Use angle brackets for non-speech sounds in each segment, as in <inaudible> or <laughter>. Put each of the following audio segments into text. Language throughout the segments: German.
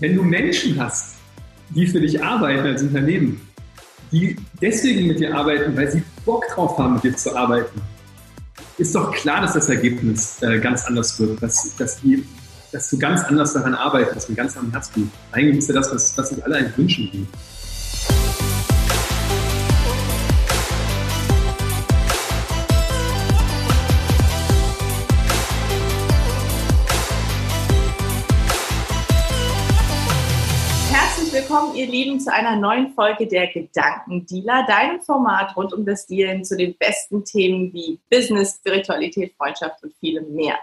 wenn du Menschen hast, die für dich arbeiten als Unternehmen, die deswegen mit dir arbeiten, weil sie Bock drauf haben, mit dir zu arbeiten, ist doch klar, dass das Ergebnis äh, ganz anders wird, dass, dass, die, dass du ganz anders daran arbeitest, mit ganz anderem Herzblut. Eigentlich ist ja das, was, sich alle eigentlich wünschen. willkommen, ihr Lieben, zu einer neuen Folge der Gedankendealer, deinem Format rund um das Dealen zu den besten Themen wie Business, Spiritualität, Freundschaft und vielem mehr.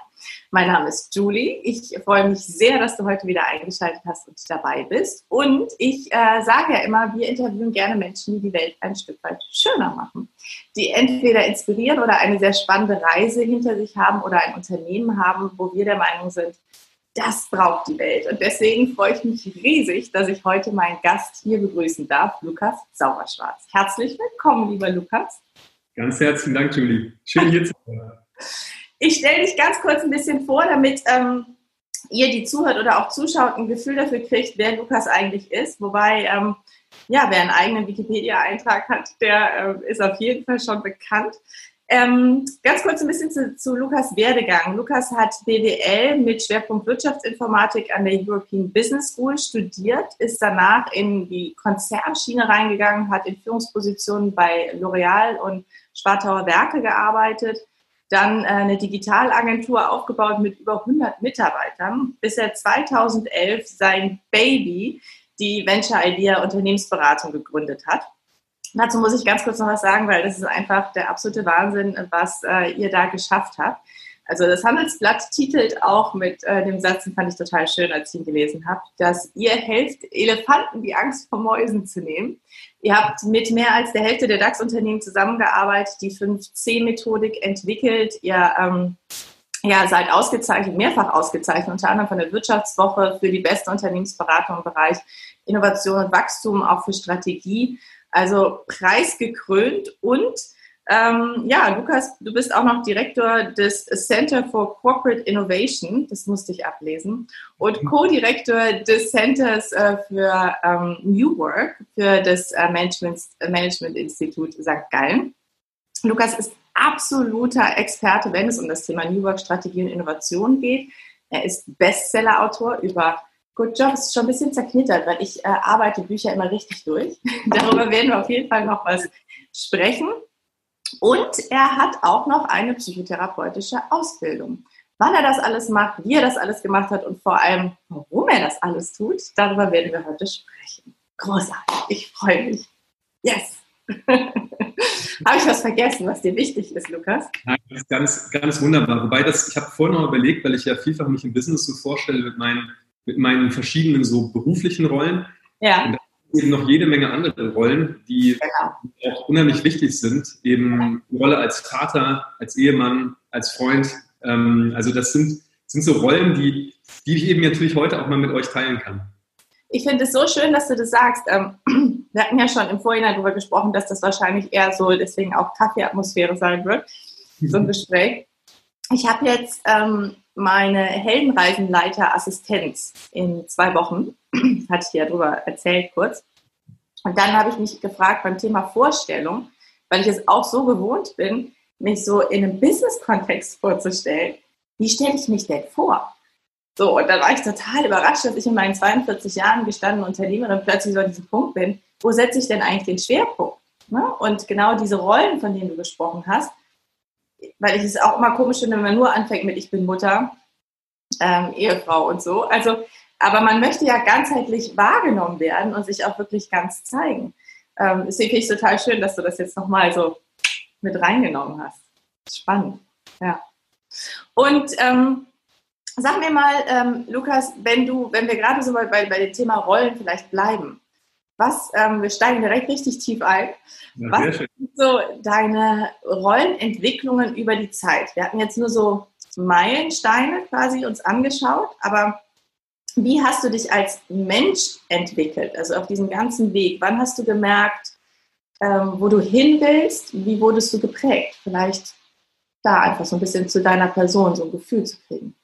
Mein Name ist Julie. Ich freue mich sehr, dass du heute wieder eingeschaltet hast und dabei bist. Und ich äh, sage ja immer, wir interviewen gerne Menschen, die die Welt ein Stück weit schöner machen, die entweder inspirieren oder eine sehr spannende Reise hinter sich haben oder ein Unternehmen haben, wo wir der Meinung sind, das braucht die Welt. Und deswegen freue ich mich riesig, dass ich heute meinen Gast hier begrüßen darf, Lukas Sauerschwarz. Herzlich willkommen, lieber Lukas. Ganz herzlichen Dank, Julie. Schön hier zu sein. Ich stelle dich ganz kurz ein bisschen vor, damit ähm, ihr, die zuhört oder auch zuschaut, ein Gefühl dafür kriegt, wer Lukas eigentlich ist. Wobei, ähm, ja, wer einen eigenen Wikipedia-Eintrag hat, der äh, ist auf jeden Fall schon bekannt. Ähm, ganz kurz ein bisschen zu, zu, Lukas Werdegang. Lukas hat BWL mit Schwerpunkt Wirtschaftsinformatik an der European Business School studiert, ist danach in die Konzernschiene reingegangen, hat in Führungspositionen bei L'Oreal und Spartauer Werke gearbeitet, dann äh, eine Digitalagentur aufgebaut mit über 100 Mitarbeitern, bis er 2011 sein Baby, die Venture Idea Unternehmensberatung gegründet hat. Dazu muss ich ganz kurz noch was sagen, weil das ist einfach der absolute Wahnsinn, was äh, ihr da geschafft habt. Also das Handelsblatt titelt auch mit äh, dem Satz, den fand ich total schön, als ich ihn gelesen habe, dass ihr helft, Elefanten die Angst vor Mäusen zu nehmen. Ihr habt mit mehr als der Hälfte der DAX-Unternehmen zusammengearbeitet, die 5C-Methodik entwickelt. Ihr ähm, ja, seid ausgezeichnet, mehrfach ausgezeichnet, unter anderem von der Wirtschaftswoche für die beste Unternehmensberatung im Bereich Innovation und Wachstum, auch für Strategie. Also preisgekrönt und ähm, ja, Lukas, du bist auch noch Direktor des Center for Corporate Innovation, das musste ich ablesen, und mhm. Co-Direktor des Centers äh, für ähm, New Work für das äh, Management, Management Institut St. Gallen. Lukas ist absoluter Experte, wenn es um das Thema New Work, Strategie und Innovation geht. Er ist Bestseller-Autor über Good Job ist schon ein bisschen zerknittert, weil ich äh, arbeite Bücher immer richtig durch. <laughs> Darüber werden wir auf jeden Fall noch was sprechen. Und er hat auch noch eine psychotherapeutische Ausbildung. Wann er das alles macht, wie er das alles gemacht hat und vor allem, warum er das alles tut, darüber werden wir heute sprechen. Großartig, ich freue mich. Yes! <laughs> habe ich was vergessen, was dir wichtig ist, Lukas? Nein, das ist ganz, ganz wunderbar. Wobei das, ich habe vorhin noch überlegt, weil ich ja vielfach mich im Business so vorstelle mit meinen mit meinen verschiedenen so beruflichen Rollen. Ja. Und eben noch jede Menge andere Rollen, die genau. auch unheimlich wichtig sind. Eben die Rolle als Vater, als Ehemann, als Freund. Ähm, also das sind, sind so Rollen, die, die ich eben natürlich heute auch mal mit euch teilen kann. Ich finde es so schön, dass du das sagst. Ähm, <clears throat> wir hatten ja schon im Vorhinein darüber gesprochen, dass das wahrscheinlich eher so deswegen auch Kaffeeatmosphäre sein wird, so ein <laughs> Gespräch. Ich habe jetzt ähm, meine Heldenreisenleiter-Assistenz in zwei Wochen. <clears throat> Hatte ich ja darüber erzählt kurz. Und dann habe ich mich gefragt beim Thema Vorstellung, weil ich es auch so gewohnt bin, mich so in einem Business-Kontext vorzustellen. Wie stelle ich mich denn vor? So, und dann war ich total überrascht, dass ich in meinen 42 Jahren gestandene Unternehmerin plötzlich so an diesem Punkt bin. Wo setze ich denn eigentlich den Schwerpunkt? Ne? Und genau diese Rollen, von denen du gesprochen hast, weil ich es auch immer komisch finde, wenn man nur anfängt mit Ich bin Mutter, ähm, Ehefrau und so. Also, aber man möchte ja ganzheitlich wahrgenommen werden und sich auch wirklich ganz zeigen. Ähm, deswegen finde ich es total schön, dass du das jetzt nochmal so mit reingenommen hast. Spannend, ja. Und ähm, sag mir mal, ähm, Lukas, wenn du, wenn wir gerade so bei, bei dem Thema Rollen vielleicht bleiben, was, ähm, wir steigen direkt richtig tief ein. Ja, was sind so deine Rollenentwicklungen über die Zeit? Wir hatten jetzt nur so Meilensteine quasi uns angeschaut, aber wie hast du dich als Mensch entwickelt, also auf diesem ganzen Weg? Wann hast du gemerkt, ähm, wo du hin willst? Wie wurdest du geprägt? Vielleicht da einfach so ein bisschen zu deiner Person so ein Gefühl zu kriegen.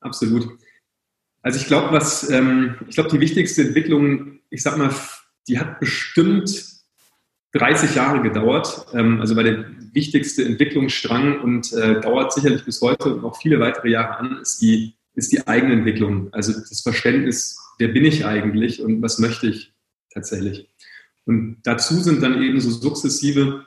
Absolut. Also ich glaube, was, ähm, ich glaube, die wichtigste Entwicklung, ich sag mal, die hat bestimmt 30 Jahre gedauert. Ähm, also war der wichtigste Entwicklungsstrang und äh, dauert sicherlich bis heute und noch viele weitere Jahre an, ist die, ist die eigene Entwicklung. Also das Verständnis, wer bin ich eigentlich und was möchte ich tatsächlich. Und dazu sind dann eben so sukzessive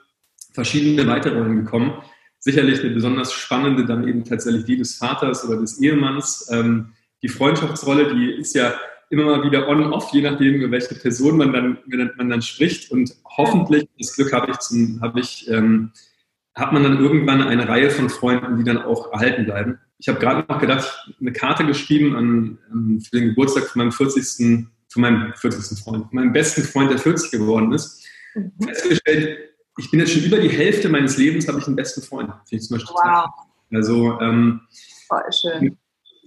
verschiedene weitere Rollen gekommen. Sicherlich eine besonders spannende dann eben tatsächlich die des Vaters oder des Ehemanns. Ähm, die Freundschaftsrolle, die ist ja immer mal wieder on-off, je nachdem, über welche Person man dann, man dann spricht. Und hoffentlich, das Glück habe ich, zum, habe ich ähm, hat man dann irgendwann eine Reihe von Freunden, die dann auch erhalten bleiben. Ich habe gerade noch gedacht, eine Karte geschrieben an, an, für den Geburtstag von meinem 40. von meinem 40. Freund, von meinem besten Freund, der 40 geworden ist. Mhm. Festgestellt, ich bin jetzt schon über die Hälfte meines Lebens, habe ich einen besten Freund. Finde ich zum Beispiel wow. Also, ähm, Voll schön.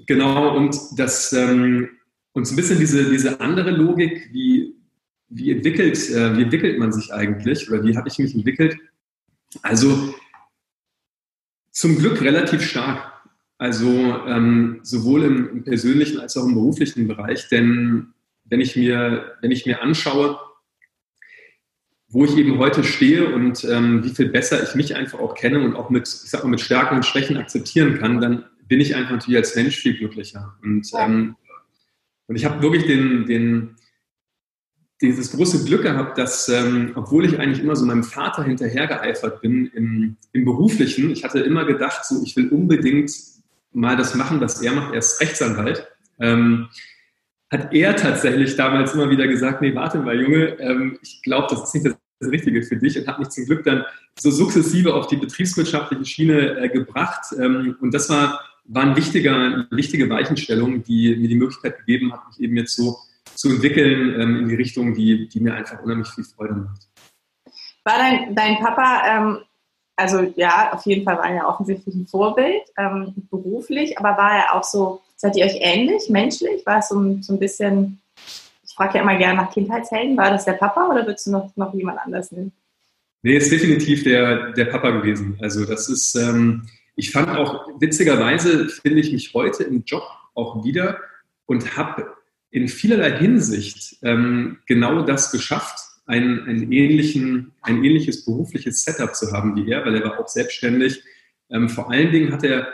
Genau, und das, ähm, und so ein bisschen diese, diese andere Logik, wie, wie, entwickelt, äh, wie entwickelt man sich eigentlich oder wie habe ich mich entwickelt? Also zum Glück relativ stark. Also ähm, sowohl im, im, persönlichen als auch im beruflichen Bereich. Denn wenn ich mir, wenn ich mir anschaue, wo ich eben heute stehe und ähm, wie viel besser ich mich einfach auch kenne und auch mit, ich sag mal, mit Stärken und Schwächen akzeptieren kann, dann bin ich einfach natürlich als Mensch viel glücklicher. Und, ähm, und ich habe wirklich den, den, dieses große Glück gehabt, dass, ähm, obwohl ich eigentlich immer so meinem Vater hinterhergeeifert bin im, im Beruflichen, ich hatte immer gedacht, so, ich will unbedingt mal das machen, was er macht. Er ist Rechtsanwalt. Ähm, hat er tatsächlich damals immer wieder gesagt, nee, warte mal, Junge, ähm, ich glaube, das ist nicht das, Richtige für dich und hat mich zum Glück dann so sukzessive auf die betriebswirtschaftliche Schiene äh, gebracht. Ähm, und das war, war ein wichtiger, eine wichtige Weichenstellung, die mir die Möglichkeit gegeben hat, mich eben jetzt so zu entwickeln ähm, in die Richtung, die, die mir einfach unheimlich viel Freude macht. War dein, dein Papa, ähm, also ja, auf jeden Fall war er ja offensichtlich ein Vorbild, ähm, beruflich, aber war er auch so, seid ihr euch ähnlich, menschlich? War es so, so ein bisschen, ich frage ja immer gerne nach Kindheitshelden, war das der Papa oder würdest du noch, noch jemand anders nehmen? Nee, ist definitiv der, der Papa gewesen. Also das ist, ähm, ich fand auch, witzigerweise finde ich mich heute im Job auch wieder und habe in vielerlei Hinsicht ähm, genau das geschafft, ein, einen ähnlichen, ein ähnliches berufliches Setup zu haben wie er, weil er war auch selbstständig. Ähm, vor allen Dingen hat er,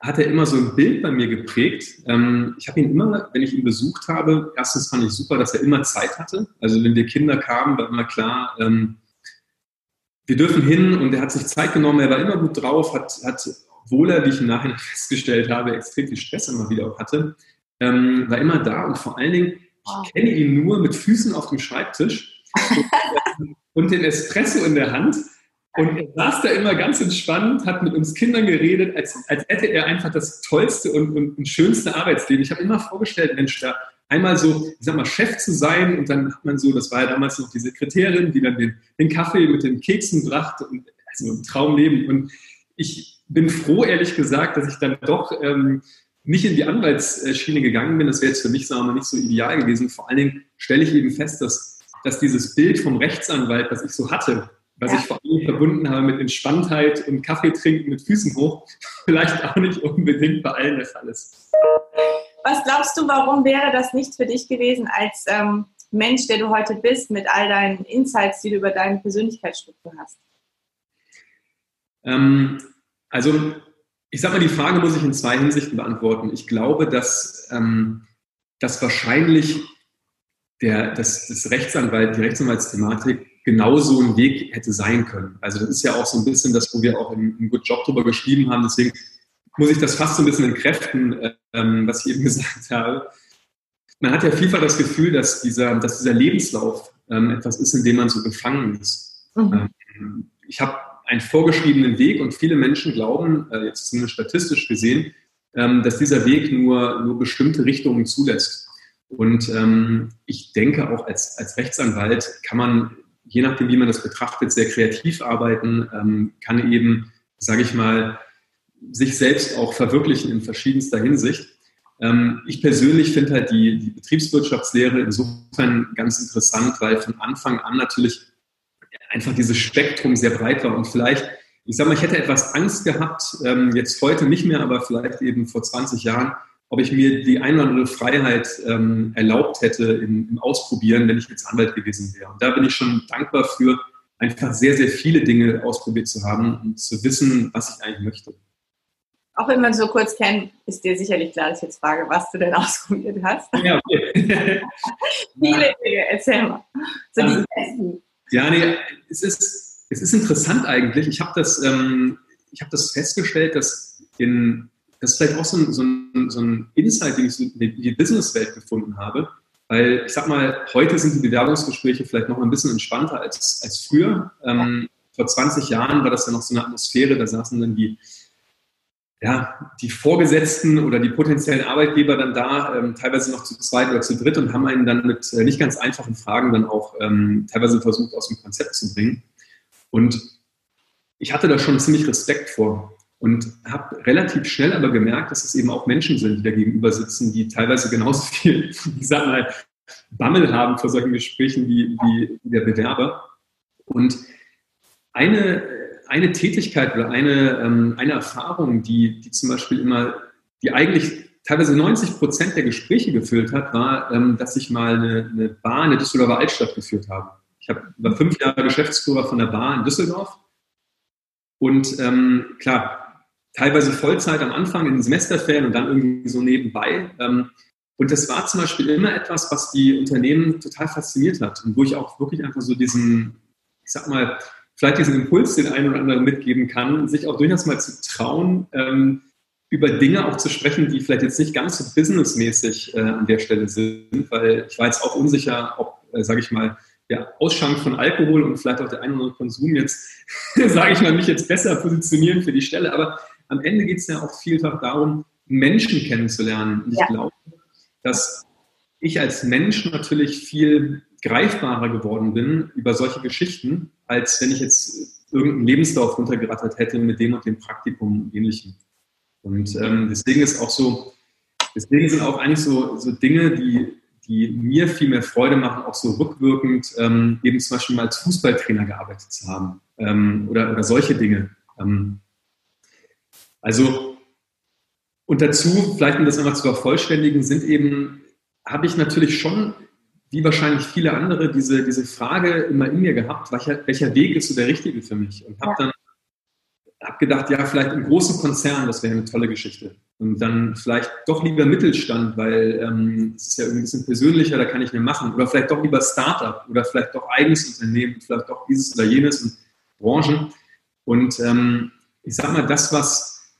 hat er immer so ein Bild bei mir geprägt. Ähm, ich habe ihn immer, wenn ich ihn besucht habe, erstens fand ich super, dass er immer Zeit hatte. Also wenn wir Kinder kamen, war immer klar, ähm, wir dürfen hin und er hat sich Zeit genommen, er war immer gut drauf, hat, hat obwohl er, wie ich im Nachhinein <laughs> festgestellt habe, extrem viel Stress immer wieder auch hatte, ähm, war immer da und vor allen Dingen, ich kenne ihn nur mit Füßen auf dem Schreibtisch <laughs> und den Espresso in der Hand. Und er saß da immer ganz entspannt, hat mit uns Kindern geredet, als, als hätte er einfach das tollste und, und, und schönste Arbeitsleben. Ich habe immer vorgestellt, Mensch, da einmal so, ich sag mal, Chef zu sein und dann hat man so, das war ja damals noch die Sekretärin, die dann den, den Kaffee mit den Keksen brachte und also ein Traumleben. Und ich bin froh, ehrlich gesagt, dass ich dann doch ähm, nicht in die Anwaltsschiene gegangen bin, das wäre jetzt für mich sagen wir, nicht so ideal gewesen. Vor allen Dingen stelle ich eben fest, dass, dass dieses Bild vom Rechtsanwalt, das ich so hatte, was ja. ich vor allem verbunden habe mit Entspanntheit und Kaffee trinken mit Füßen hoch, <laughs> vielleicht auch nicht unbedingt bei allen der Fall ist. Was glaubst du, warum wäre das nicht für dich gewesen als ähm, Mensch, der du heute bist, mit all deinen Insights, die du über deine Persönlichkeitsstruktur hast? Ähm, also ich sage mal, die Frage muss ich in zwei Hinsichten beantworten. Ich glaube, dass, ähm, dass wahrscheinlich der, das, das Rechtsanwalt, die Rechtsanwaltsthematik genauso ein Weg hätte sein können. Also das ist ja auch so ein bisschen das, wo wir auch im, im Good Job drüber geschrieben haben. Deswegen muss ich das fast so ein bisschen entkräften, ähm, was ich eben <laughs> gesagt habe. Man hat ja vielfach das Gefühl, dass dieser, dass dieser Lebenslauf ähm, etwas ist, in dem man so gefangen ist. Mhm. Ähm, ich habe einen vorgeschriebenen Weg und viele Menschen glauben, äh, jetzt zumindest statistisch gesehen, ähm, dass dieser Weg nur, nur bestimmte Richtungen zulässt. Und ähm, ich denke auch als, als Rechtsanwalt kann man, je nachdem, wie man das betrachtet, sehr kreativ arbeiten, ähm, kann eben, sage ich mal, sich selbst auch verwirklichen in verschiedenster Hinsicht. Ähm, ich persönlich finde halt die, die Betriebswirtschaftslehre insofern ganz interessant, weil von Anfang an natürlich einfach dieses Spektrum sehr breit war und vielleicht, ich sage mal, ich hätte etwas Angst gehabt, ähm, jetzt heute nicht mehr, aber vielleicht eben vor 20 Jahren, ob ich mir die ein oder andere Freiheit ähm, erlaubt hätte im, im, Ausprobieren, wenn ich jetzt Anwalt gewesen wäre. Und da bin ich schon dankbar für, einfach sehr, sehr viele Dinge ausprobiert zu haben und zu wissen, was ich eigentlich möchte. Auch wenn man so kurz kennt, ist dir sicherlich klar, dass ich jetzt frage, was du denn <laughs> ausprobiert hast. Ja, okay. <laughs> Viele Dinge, erzähl mal. So also, ja, nee, es ist, es ist interessant eigentlich. Ich habe das, ähm, hab das festgestellt, dass in, das ist vielleicht auch so ein, so ein, so ein Insight, den ich in die Businesswelt gefunden habe. Weil ich sag mal, heute sind die Bewerbungsgespräche vielleicht noch ein bisschen entspannter als, als früher. Ähm, vor 20 Jahren war das ja noch so eine Atmosphäre, da saßen dann die ja, die Vorgesetzten oder die potenziellen Arbeitgeber dann da, ähm, teilweise noch zu zweit oder zu dritt und haben einen dann mit äh, nicht ganz einfachen Fragen dann auch ähm, teilweise versucht, aus dem Konzept zu bringen. Und ich hatte da schon ziemlich Respekt vor und habe relativ schnell aber gemerkt, dass es eben auch Menschen sind, die da gegenüber sitzen, die teilweise genauso <laughs> viel, ich sag mal, Bammel haben vor solchen Gesprächen wie, wie der Bewerber. Und eine eine Tätigkeit oder eine, ähm, eine Erfahrung, die, die zum Beispiel immer, die eigentlich teilweise 90 Prozent der Gespräche gefüllt hat, war, ähm, dass ich mal eine, eine Bar in der Düsseldorfer Altstadt geführt habe. Ich hab, war fünf Jahre Geschäftsführer von der Bar in Düsseldorf. Und ähm, klar, teilweise Vollzeit am Anfang in den Semesterferien und dann irgendwie so nebenbei. Ähm, und das war zum Beispiel immer etwas, was die Unternehmen total fasziniert hat und wo ich auch wirklich einfach so diesen, ich sag mal, vielleicht diesen Impuls den einen oder anderen mitgeben kann, sich auch durchaus mal zu trauen, ähm, über Dinge auch zu sprechen, die vielleicht jetzt nicht ganz so businessmäßig äh, an der Stelle sind, weil ich war jetzt auch unsicher, ob, äh, sage ich mal, der Ausschank von Alkohol und vielleicht auch der ein oder andere Konsum jetzt, <laughs> sage ich mal, mich jetzt besser positionieren für die Stelle. Aber am Ende geht es ja auch vielfach darum, Menschen kennenzulernen. Und ich ja. glaube, dass ich als Mensch natürlich viel greifbarer geworden bin über solche Geschichten, als wenn ich jetzt irgendeinen Lebenslauf runtergerattert hätte mit dem und dem Praktikum und ähnlichem. Und ähm, deswegen ist auch so, deswegen sind auch eigentlich so, so Dinge, die, die mir viel mehr Freude machen, auch so rückwirkend ähm, eben zum Beispiel mal als Fußballtrainer gearbeitet zu haben ähm, oder, oder solche Dinge. Ähm, also und dazu, vielleicht um das einmal zu vervollständigen, sind eben, habe ich natürlich schon wie wahrscheinlich viele andere, diese, diese Frage immer in mir gehabt, welcher, welcher Weg ist so der richtige für mich? Und habe dann hab gedacht, ja, vielleicht im großen Konzern, das wäre eine tolle Geschichte. Und dann vielleicht doch lieber Mittelstand, weil ähm, es ist ja irgendwie ein bisschen persönlicher, da kann ich mehr machen. Oder vielleicht doch lieber Startup oder vielleicht doch eigenes Unternehmen, vielleicht doch dieses oder jenes und Branchen. Und ähm, ich sage mal, das, was,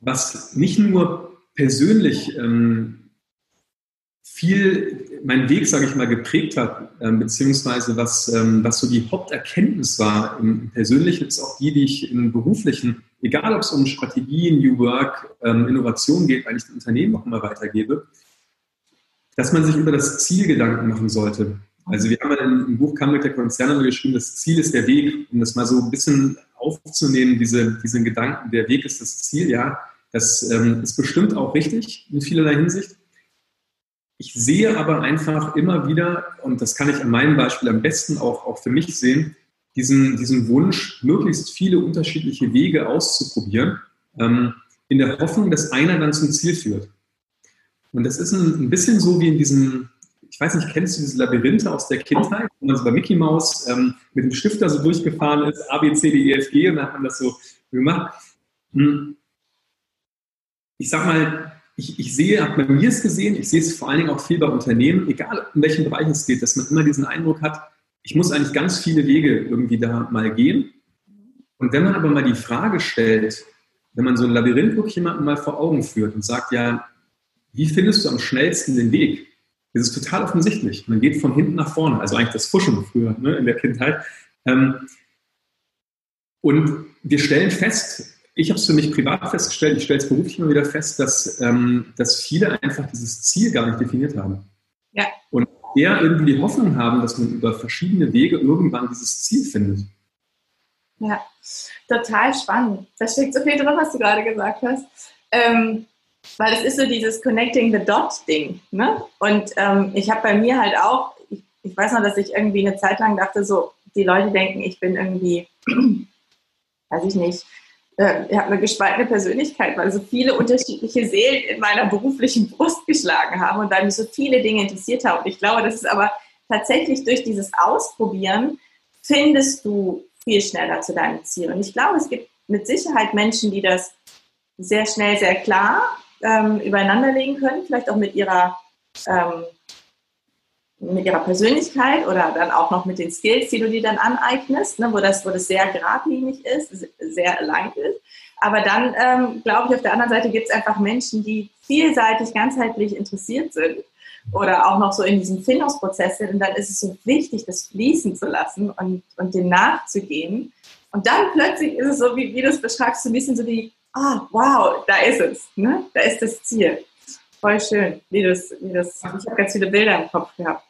was nicht nur persönlich ähm, viel meinen Weg, sage ich mal, geprägt hat, ähm, beziehungsweise was, ähm, was so die Haupterkenntnis war im Persönlichen, ist auch die, die ich im Beruflichen, egal ob es um Strategie, New Work, ähm, Innovation geht, weil ich den Unternehmen auch immer weitergebe, dass man sich über das Ziel Gedanken machen sollte. Also wir haben ja im Buch Kamm der Konzerne geschrieben, das Ziel ist der Weg, um das mal so ein bisschen aufzunehmen, diese, diesen Gedanken, der Weg ist das Ziel, ja, das ähm, ist bestimmt auch richtig in vielerlei Hinsicht. Ich sehe aber einfach immer wieder, und das kann ich an meinem Beispiel am besten auch, auch für mich sehen, diesen, diesen Wunsch, möglichst viele unterschiedliche Wege auszuprobieren, ähm, in der Hoffnung, dass einer dann zum Ziel führt. Und das ist ein, ein bisschen so wie in diesem, ich weiß nicht, kennst du diese Labyrinthe aus der Kindheit, wo man so bei Mickey Mouse ähm, mit dem Stifter so durchgefahren ist, A, B, C, D, E, F, G, und dann hat man das so gemacht. Hm. Ich sag mal, ich, ich sehe, habe bei mir es gesehen, ich sehe es vor allen Dingen auch viel bei Unternehmen, egal in welchem Bereich es geht, dass man immer diesen Eindruck hat, ich muss eigentlich ganz viele Wege irgendwie da mal gehen. Und wenn man aber mal die Frage stellt, wenn man so ein Labyrinth wirklich jemandem mal vor Augen führt und sagt, ja, wie findest du am schnellsten den Weg? Das ist total offensichtlich. Man geht von hinten nach vorne, also eigentlich das Fuschen früher ne, in der Kindheit. Ähm, und wir stellen fest, ich habe es für mich privat festgestellt, ich stelle es beruflich immer wieder fest, dass, ähm, dass viele einfach dieses Ziel gar nicht definiert haben. Ja. Und eher irgendwie die Hoffnung haben, dass man über verschiedene Wege irgendwann dieses Ziel findet. Ja, total spannend. Da steckt so viel drin, was du gerade gesagt hast. Ähm, weil es ist so dieses Connecting the Dot-Ding. Ne? Und ähm, ich habe bei mir halt auch, ich, ich weiß noch, dass ich irgendwie eine Zeit lang dachte, so, die Leute denken, ich bin irgendwie, <clears throat> weiß ich nicht, äh, ich habe eine gespaltene Persönlichkeit, weil so viele unterschiedliche Seelen in meiner beruflichen Brust geschlagen haben und weil mich so viele Dinge interessiert haben. Ich glaube, das ist aber tatsächlich durch dieses Ausprobieren findest du viel schneller zu deinem Ziel. Und ich glaube, es gibt mit Sicherheit Menschen, die das sehr schnell, sehr klar ähm, übereinander legen können, vielleicht auch mit ihrer ähm, mit ihrer Persönlichkeit oder dann auch noch mit den Skills, die du dir dann aneignest, ne, wo, das, wo das sehr geradlinig ist, sehr allein ist. Aber dann, ähm, glaube ich, auf der anderen Seite gibt es einfach Menschen, die vielseitig, ganzheitlich interessiert sind oder auch noch so in diesem Findungsprozess sind. Und dann ist es so wichtig, das fließen zu lassen und, und dem nachzugehen. Und dann plötzlich ist es so, wie, wie du es beschreibst, so ein bisschen so wie, ah, wow, da ist es, ne? da ist das Ziel. Voll schön, wie das, wie das, ich habe ganz viele Bilder im Kopf gehabt.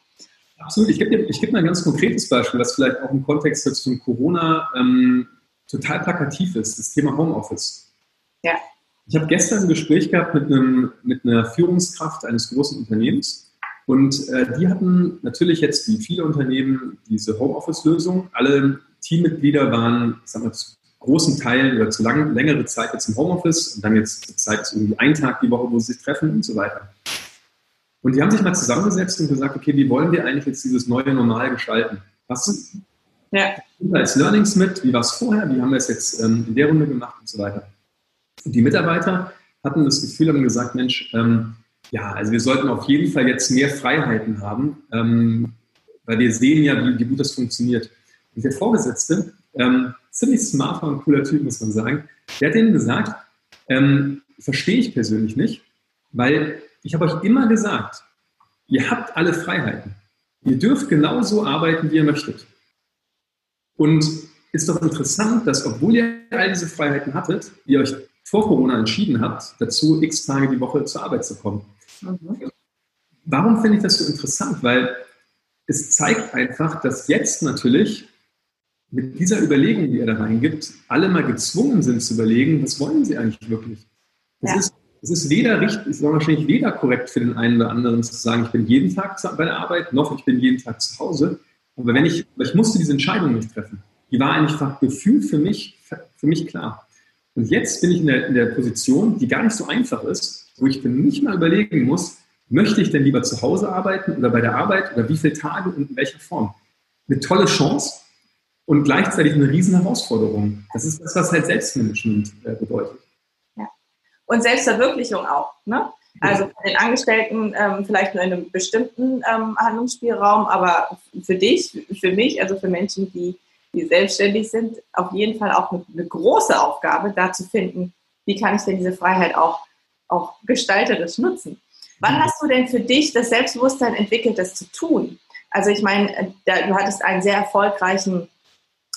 Absolut. Ich gebe dir, ich gebe mal ein ganz konkretes Beispiel, was vielleicht auch im Kontext zu Corona ähm, total plakativ ist, das Thema Homeoffice. Ja. Ich habe gestern ein Gespräch gehabt mit, einem, mit einer Führungskraft eines großen Unternehmens und äh, die hatten natürlich jetzt wie viele Unternehmen diese Homeoffice-Lösung. Alle Teammitglieder waren, ich sag mal, zu großen Teilen oder zu lang, längere Zeit jetzt im Homeoffice und dann jetzt Zeit irgendwie einen Tag die Woche, wo sie sich treffen und so weiter. Und die haben sich mal zusammengesetzt und gesagt, okay, wie wollen wir eigentlich jetzt dieses neue Normal gestalten? Was ja. als Learnings mit? Wie war es vorher? Wie haben wir es jetzt ähm, in der Runde gemacht und so weiter? Und die Mitarbeiter hatten das Gefühl, haben gesagt, Mensch, ähm, ja, also wir sollten auf jeden Fall jetzt mehr Freiheiten haben, ähm, weil wir sehen ja, wie, wie, gut das funktioniert. Und der Vorgesetzte, ähm, ziemlich smarter und cooler Typ, muss man sagen, der hat denen gesagt, ähm, verstehe ich persönlich nicht, weil ich habe euch immer gesagt, ihr habt alle Freiheiten. Ihr dürft genauso arbeiten, wie ihr möchtet. Und ist doch interessant, dass obwohl ihr all diese Freiheiten hattet, ihr euch vor Corona entschieden habt, dazu x Tage die Woche zur Arbeit zu kommen. Mhm. Warum finde ich das so interessant? Weil es zeigt einfach, dass jetzt natürlich mit dieser Überlegung, die er da reingibt, alle mal gezwungen sind zu überlegen, was wollen sie eigentlich wirklich? Das ja. ist es ist weder richtig, es ist wahrscheinlich weder korrekt für den einen oder anderen zu sagen, ich bin jeden Tag bei der Arbeit, noch ich bin jeden Tag zu Hause. Aber wenn ich, ich musste diese Entscheidung nicht treffen. Die war einfach gefühlt für mich, für mich klar. Und jetzt bin ich in der, in der Position, die gar nicht so einfach ist, wo ich für mich mal überlegen muss, möchte ich denn lieber zu Hause arbeiten oder bei der Arbeit oder wie viele Tage und in welcher Form? Eine tolle Chance und gleichzeitig eine riesen Herausforderung. Das ist das, was halt Selbstmanagement äh, bedeutet und Selbstverwirklichung auch. Ne? Also für den Angestellten ähm, vielleicht nur in einem bestimmten ähm, Handlungsspielraum, aber für dich, für mich, also für Menschen, die, die selbstständig sind, auf jeden Fall auch eine, eine große Aufgabe, da zu finden, wie kann ich denn diese Freiheit auch, auch gestalterisch nutzen. Wann mhm. hast du denn für dich das Selbstbewusstsein entwickelt, das zu tun? Also ich meine, äh, du hattest einen sehr erfolgreichen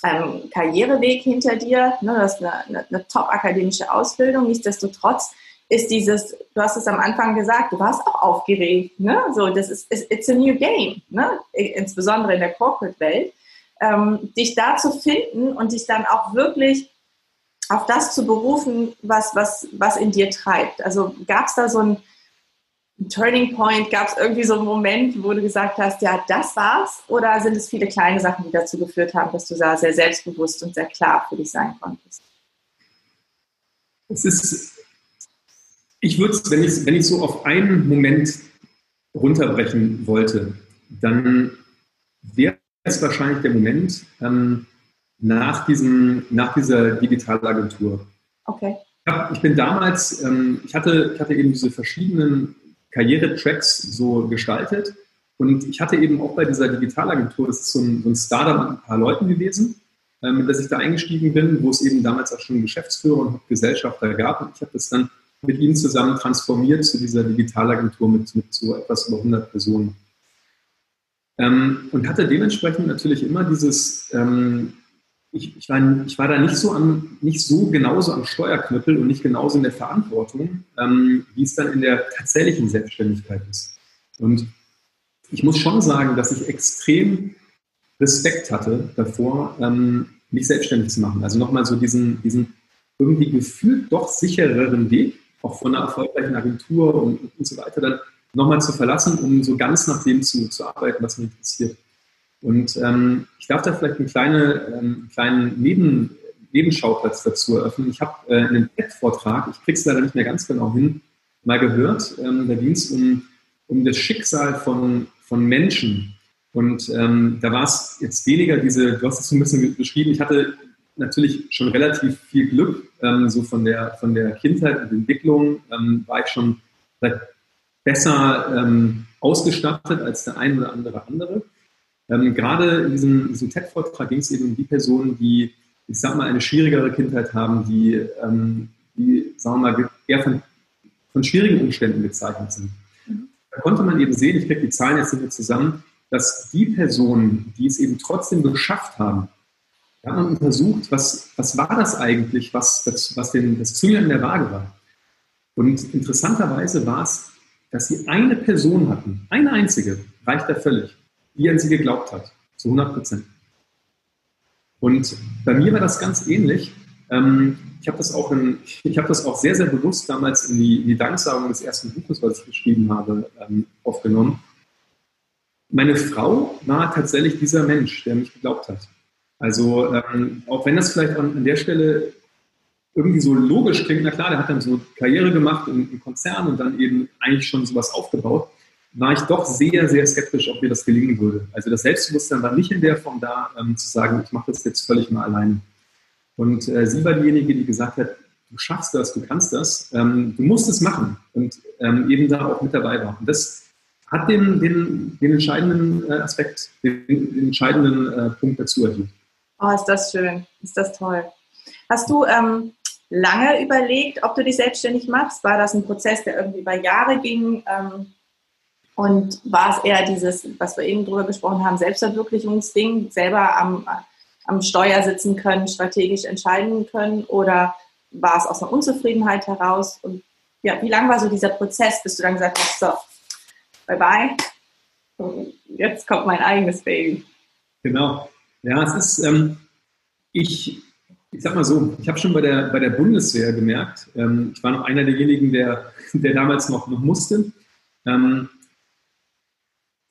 ähm, Karriereweg hinter dir, ne, du hast eine, eine, eine top-akademische Ausbildung, nichtsdestotrotz ist dieses, du hast es am Anfang gesagt, du warst auch aufgeregt, ne? So, das ist, it's a new game, ne? Insbesondere in der Corporate-Welt. Ähm, dich da zu finden und dich dann auch wirklich auf das zu berufen, was, was, was in dir treibt. Also gab es da so ein, Turning Point? Gab es irgendwie so einen Moment, wo du gesagt hast, ja, das war's? Oder sind es viele kleine Sachen, die dazu geführt haben, dass du da sehr selbstbewusst und sehr klar für dich sein konntest? Es ist, ich würde es, wenn ich, wenn ich so auf einen Moment runterbrechen wollte, dann wäre es wahrscheinlich der Moment ähm, nach, diesem, nach dieser Digitalagentur. Okay. Ich bin damals, ähm, ich, hatte, ich hatte eben diese verschiedenen Karrieretracks so gestaltet. Und ich hatte eben auch bei dieser Digitalagentur, das ist so ein, so ein Startup mit ein paar Leuten gewesen, äh, mit der ich da eingestiegen bin, wo es eben damals auch schon Geschäftsführer und Gesellschafter gab. Und ich habe das dann mit ihnen zusammen transformiert zu dieser Digitalagentur mit, mit so etwas über 100 Personen. Ähm, und hatte dementsprechend natürlich immer dieses, ähm, ich, ich, war, ich war da nicht so, am, nicht so genauso am Steuerknüppel und nicht genauso in der Verantwortung, ähm, wie es dann in der tatsächlichen Selbstständigkeit ist. Und ich muss schon sagen, dass ich extrem Respekt hatte davor, ähm, mich selbstständig zu machen. Also nochmal so diesen, diesen irgendwie gefühlt doch sichereren Weg, auch von einer erfolgreichen Agentur und, und so weiter, dann nochmal zu verlassen, um so ganz nach dem zu, zu arbeiten, was mich interessiert. Und ähm, ich darf da vielleicht eine kleine, ähm, kleinen Neben, Nebenschauplatz dazu eröffnen. Ich habe äh, einen TED-Vortrag, ich kriege es leider nicht mehr ganz genau hin, mal gehört. Ähm, da ging es um, um das Schicksal von, von Menschen. Und ähm, da war es jetzt weniger diese, du hast es so ein bisschen beschrieben, ich hatte natürlich schon relativ viel Glück, ähm, so von der, von der Kindheit und Entwicklung ähm, war ich schon besser ähm, ausgestattet als der ein oder andere andere. Ähm, gerade in diesem, diesem TED-Vortrag ging es eben um die Personen, die, ich sag mal, eine schwierigere Kindheit haben, die, ähm, die sagen wir mal, eher von, von schwierigen Umständen gezeichnet sind. Da konnte man eben sehen, ich kriege die Zahlen jetzt nicht mehr zusammen, dass die Personen, die es eben trotzdem geschafft haben, da hat man untersucht, was, was war das eigentlich, was, das, was den, das Zünglein in der Waage war. Und interessanterweise war es, dass sie eine Person hatten, eine einzige, reicht da völlig, die an sie geglaubt hat, zu 100 Prozent. Und bei mir war das ganz ähnlich. Ähm, ich habe das, auch hab das auch sehr, sehr bewusst damals in die, in die Danksagung des ersten Buches, was ich geschrieben habe, ähm, aufgenommen. Meine Frau war tatsächlich dieser Mensch, der mich geglaubt hat. Also ähm, auch wenn das vielleicht an, der Stelle irgendwie so logisch klingt, na klar, der hat dann so Karriere gemacht im, im Konzern und dann eben eigentlich schon sowas aufgebaut, war ich doch sehr, sehr skeptisch, ob mir das gelingen würde. Also das Selbstbewusstsein war nicht in der Form da, ähm, zu sagen, ich mache das jetzt völlig mal alleine. Und äh, sie war diejenige, die gesagt hat, du schaffst das, du kannst das, ähm, du musst es machen und ähm, eben da auch mit dabei war. Und das hat den, den, den entscheidenden äh, Aspekt, den, den entscheidenden äh, Punkt dazu erhielt. Oh, ist das schön, ist das toll. Hast du ähm, lange überlegt, ob du dich selbstständig machst? War das ein Prozess, der irgendwie über Jahre ging? Und war es eher dieses, was wir eben drüber gesprochen haben, Selbstverwirklichungsding, selber am, am Steuer sitzen können, strategisch entscheiden können? Oder war es aus einer Unzufriedenheit heraus? Und ja, wie lang war so dieser Prozess, bis du dann gesagt hast, so, bye bye, jetzt kommt mein eigenes Baby? Genau. Ja, es ist, ähm, ich, ich sag mal so, ich habe schon bei der, bei der Bundeswehr gemerkt, ähm, ich war noch einer derjenigen, der, der damals noch, noch musste, ähm,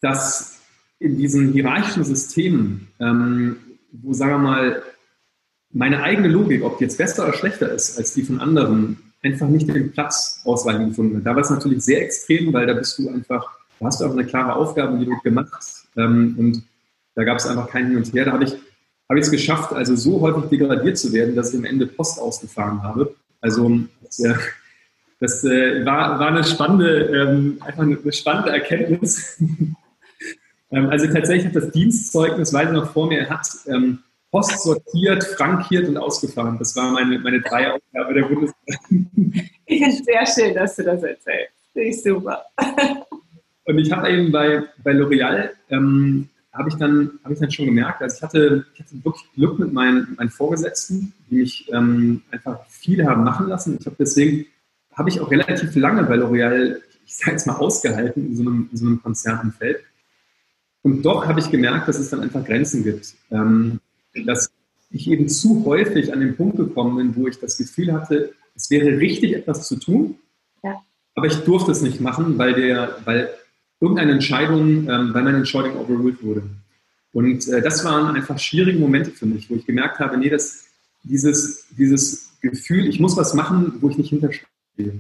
dass in diesen hierarchischen Systemen, ähm, wo, sagen wir mal, meine eigene Logik, ob die jetzt besser oder schlechter ist als die von anderen, einfach nicht den Platz ausreichend gefunden hat. Da war es natürlich sehr extrem, weil da bist du einfach, da hast du auch eine klare Aufgabe, die du gemacht hast. Ähm, und da gab es einfach kein Hin und Her. Da habe ich habe ich es geschafft, also so häufig degradiert zu werden, dass ich am Ende Post ausgefahren habe. Also das, äh, das äh, war, war eine spannende, ähm, einfach eine spannende Erkenntnis. Ähm, also tatsächlich hat das Dienstzeugnis, weil noch vor mir hat, ähm, Post sortiert, frankiert und ausgefahren. Das war meine, meine drei Aufgabe der Bundeswehr. Ich finde es sehr schön, dass du das erzählst. Finde ich super. <laughs> Und ich habe eben bei, bei L'Oreal ähm, habe ich, dann, hab ich dann schon gemerkt, also ich hatte, ich hatte wirklich Glück mit meinen, meinen Vorgesetzten, die mich ähm, einfach viel haben machen lassen. Ich habe deswegen, habe ich auch relativ lange bei L'Oreal, ich sage jetzt mal, ausgehalten in so einem, in so einem Konzernumfeld. Und doch habe ich gemerkt, dass es dann einfach Grenzen gibt. Ähm, dass ich eben zu häufig an den Punkt gekommen bin, wo ich das Gefühl hatte, es wäre richtig, etwas zu tun, ja. aber ich durfte es nicht machen, weil, der, weil irgendeine Entscheidung, ähm, weil meine Entscheidung overruled wurde. Und äh, das waren einfach schwierige Momente für mich, wo ich gemerkt habe, nee, das, dieses, dieses Gefühl, ich muss was machen, wo ich nicht hinterstehe.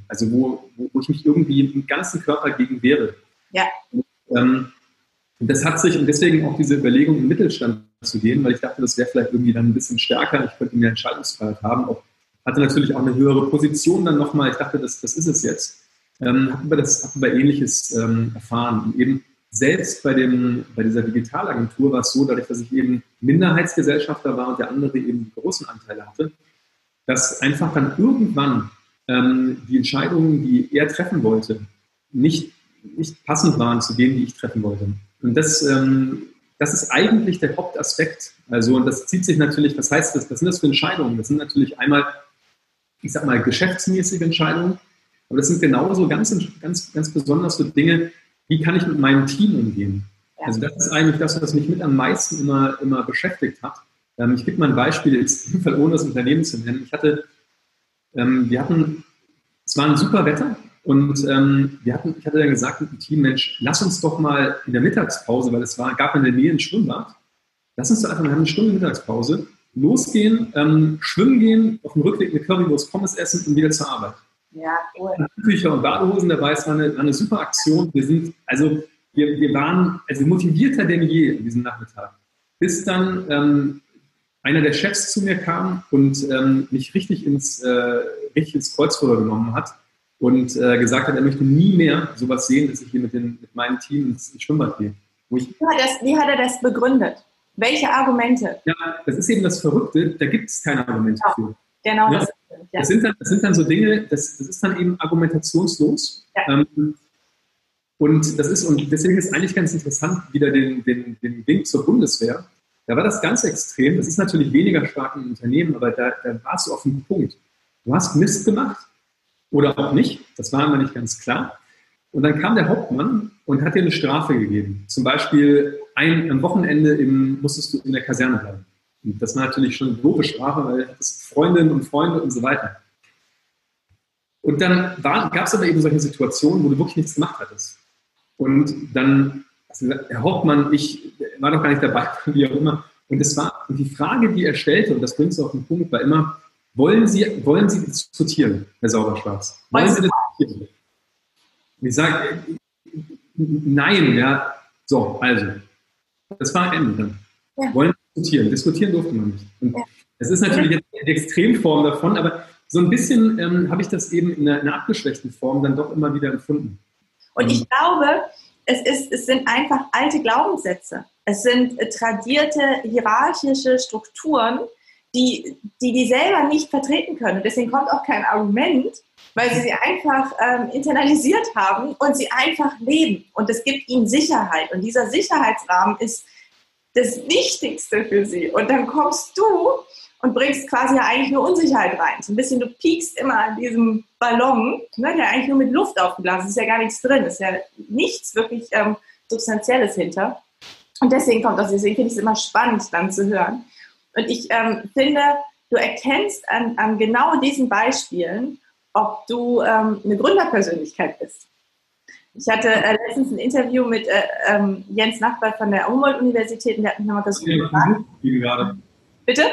Also wo, wo, wo ich mich irgendwie im ganzen Körper gegen wehre. Ja. Und, ähm, das hat sich, und deswegen auch diese Überlegung, im Mittelstand zu gehen, weil ich dachte, das wäre vielleicht irgendwie dann ein bisschen stärker, ich könnte mehr Entscheidungsfreiheit haben. Auch, hatte natürlich auch eine höhere Position dann nochmal. Ich dachte, das, das ist es jetzt ähm, haben wir das haben wir Ähnliches ähm, erfahren. Und eben selbst bei, dem, bei dieser Digitalagentur war es so, dadurch, dass ich eben Minderheitsgesellschafter war und der andere eben die großen Anteile hatte, dass einfach dann irgendwann ähm, die Entscheidungen, die er treffen wollte, nicht, nicht passend waren zu denen, die ich treffen wollte. Und das, ähm, das ist eigentlich der Hauptaspekt. Also, und das zieht sich natürlich, was heißt das, was sind das für Entscheidungen? Das sind natürlich einmal, ich sag mal, geschäftsmäßige Entscheidungen, aber das sind genauso ganz, ganz, ganz besonders so Dinge, wie kann ich mit meinem Team umgehen? Also das ist eigentlich das, was mich mit am meisten immer, immer beschäftigt hat. Ähm, ich gebe mal ein Beispiel, jetzt im Fall ohne das Unternehmen zu nennen. Ich hatte, ähm, wir hatten, es war ein super Wetter und ähm, wir hatten, ich hatte dann gesagt mit dem Team, Mensch, lass uns doch mal in der Mittagspause, weil es war, gab in der Nähe ein Schwimmbad, lass uns doch einfach, wir haben eine Stunde Mittagspause, losgehen, ähm, schwimmen gehen, auf dem Rückweg eine Currywurst Pommes essen und wieder zur Arbeit. Ja, cool. Bücher und Badehosen dabei, es war eine, eine super Aktion. Wir sind, also wir, wir waren also motivierter denn je an diesem Nachmittag. Bis dann ähm, einer der Chefs zu mir kam und ähm, mich richtig ins, äh, richtig ins Kreuzfutter genommen hat und äh, gesagt hat, er möchte nie mehr sowas sehen, dass ich hier mit, den, mit meinem Team ins, Schwimmbad gehe. Wie hat, das, wie hat er das begründet? Welche Argumente? Ja, das ist eben das Verrückte, da gibt es keine Argumente ja, für. Genau, ja? das, ja. das, sind dann, das sind dann so Dinge, das, das ist dann eben argumentationslos. Ähm, und das ist, und deswegen ist eigentlich ganz interessant, wieder den, den, den Link zur Bundeswehr. Da war das ganz extrem. Das ist natürlich weniger stark im Unternehmen, aber da, da warst du auf dem Punkt. Du hast Mist gemacht oder auch nicht. Das war immer nicht ganz klar. Und dann kam der Hauptmann und hat dir eine Strafe gegeben. Zum Beispiel ein, am Wochenende im, musstest du in der Kaserne bleiben. Und das war natürlich schon eine doofe Strafe, weil es Freundinnen und Freunde und so weiter. Und dann gab es aber eben solche Situationen, wo du wirklich nichts gemacht hattest. Und dann hast gesagt, Herr Hauptmann, ich war doch gar nicht dabei, <laughs> wie auch immer. Und es war und die Frage, die er stellte, und das bringt es auf den Punkt, war immer, wollen Sie, wollen Sie diskutieren, Herr Sauberschwarz? Wollen Sie diskutieren? Ich sage, nein, ja, so, also, das war ein Ende dann. Ja. Wollen diskutieren. Diskutieren durfte man nicht. Und ja. es ist natürlich jetzt die Extremform davon, aber so ein bisschen ähm, habe ich das eben in einer, in einer, abgeschwächten Form dann doch immer wieder empfunden. Und ich glaube, es, ist, es sind einfach alte Glaubenssätze. Es sind tradierte hierarchische Strukturen, die, die die selber nicht vertreten können. Und deswegen kommt auch kein Argument, weil sie sie einfach ähm, internalisiert haben und sie einfach leben. Und es gibt ihnen Sicherheit. Und dieser Sicherheitsrahmen ist das Wichtigste für sie. Und dann kommst du und bringst quasi ja eigentlich nur Unsicherheit rein. So ein bisschen, du piekst immer an diesem Ballon, ne, der eigentlich nur mit Luft aufgeblasen ist. ist ja gar nichts drin, ist ja nichts wirklich ähm, Substanzielles hinter. Und deswegen kommt das, deswegen finde ich es immer spannend dann zu hören. Und ich ähm, finde, du erkennst an, an genau diesen Beispielen, ob du ähm, eine Gründerpersönlichkeit bist. Ich hatte äh, letztens ein Interview mit äh, ähm, Jens Nachbar von der Humboldt-Universität und der hat mich nochmal das gerade. Bitte?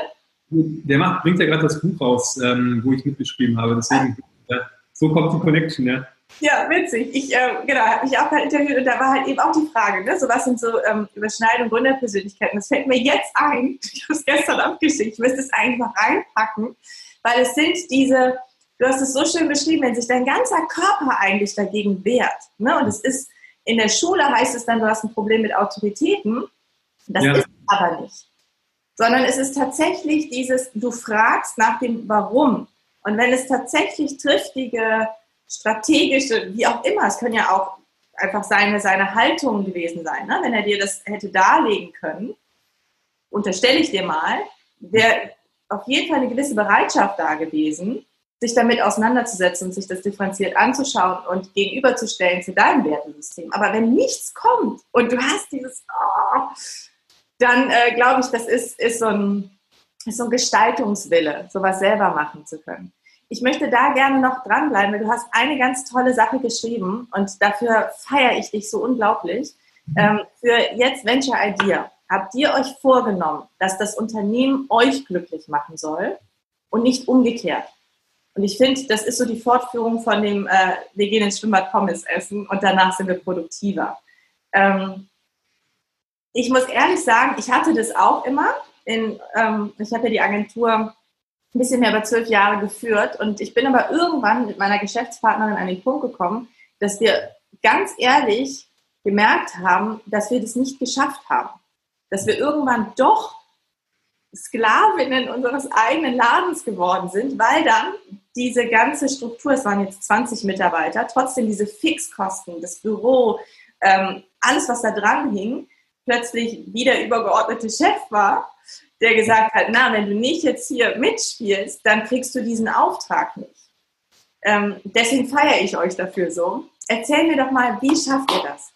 Der macht, bringt ja gerade das Buch raus, ähm, wo ich mitgeschrieben habe. Deswegen, ja, so kommt die Connection, ja. Ja, witzig. Ich, äh, genau, habe mich auch mal interviewt und da war halt eben auch die Frage, ne, so was sind so ähm, Überschneidungen Gründerpersönlichkeiten. Das fällt mir jetzt ein. <laughs> Ich habe es gestern abgeschickt. Ich müsste es eigentlich noch reinpacken, weil es sind diese du hast es so schön beschrieben, wenn sich dein ganzer Körper eigentlich dagegen wehrt. Ne? Und es ist, in der Schule heißt es dann, du hast ein Problem mit Autoritäten. Das ja. ist aber nicht. Sondern es ist tatsächlich dieses, du fragst nach dem Warum. Und wenn es tatsächlich triftige, strategische, wie auch immer, es können ja auch einfach seine, seine Haltung gewesen sein, ne? wenn er dir das hätte darlegen können, unterstelle ich dir mal, wäre auf jeden Fall eine gewisse Bereitschaft da gewesen, sich damit auseinanderzusetzen und sich das differenziert anzuschauen und gegenüberzustellen zu deinem Wertesystem. Aber wenn nichts kommt und du hast dieses, oh, dann äh, glaube ich, das ist, ist, so ein, ist so ein Gestaltungswille, sowas selber machen zu können. Ich möchte da gerne noch dranbleiben, weil du hast eine ganz tolle Sache geschrieben und dafür feiere ich dich so unglaublich. Ähm, für jetzt Venture Idea habt ihr euch vorgenommen, dass das Unternehmen euch glücklich machen soll und nicht umgekehrt. Und ich finde, das ist so die Fortführung von dem, äh, wir gehen ins Schwimmbad Pommes essen und danach sind wir produktiver. Ähm, ich muss ehrlich sagen, ich hatte das auch immer. In, ähm, ich habe ja die Agentur ein bisschen mehr über zwölf Jahre geführt und ich bin aber irgendwann mit meiner Geschäftspartnerin an den Punkt gekommen, dass wir ganz ehrlich gemerkt haben, dass wir das nicht geschafft haben. Dass wir irgendwann doch Sklavinnen unseres eigenen Ladens geworden sind, weil dann diese ganze Struktur, es waren jetzt 20 Mitarbeiter, trotzdem diese Fixkosten, das Büro, ähm, alles, was da dran hing, plötzlich wieder übergeordnete Chef war, der gesagt hat, na, wenn du nicht jetzt hier mitspielst, dann kriegst du diesen Auftrag nicht. Ähm, deswegen feiere ich euch dafür so. Erzähl mir doch mal, wie schafft ihr das?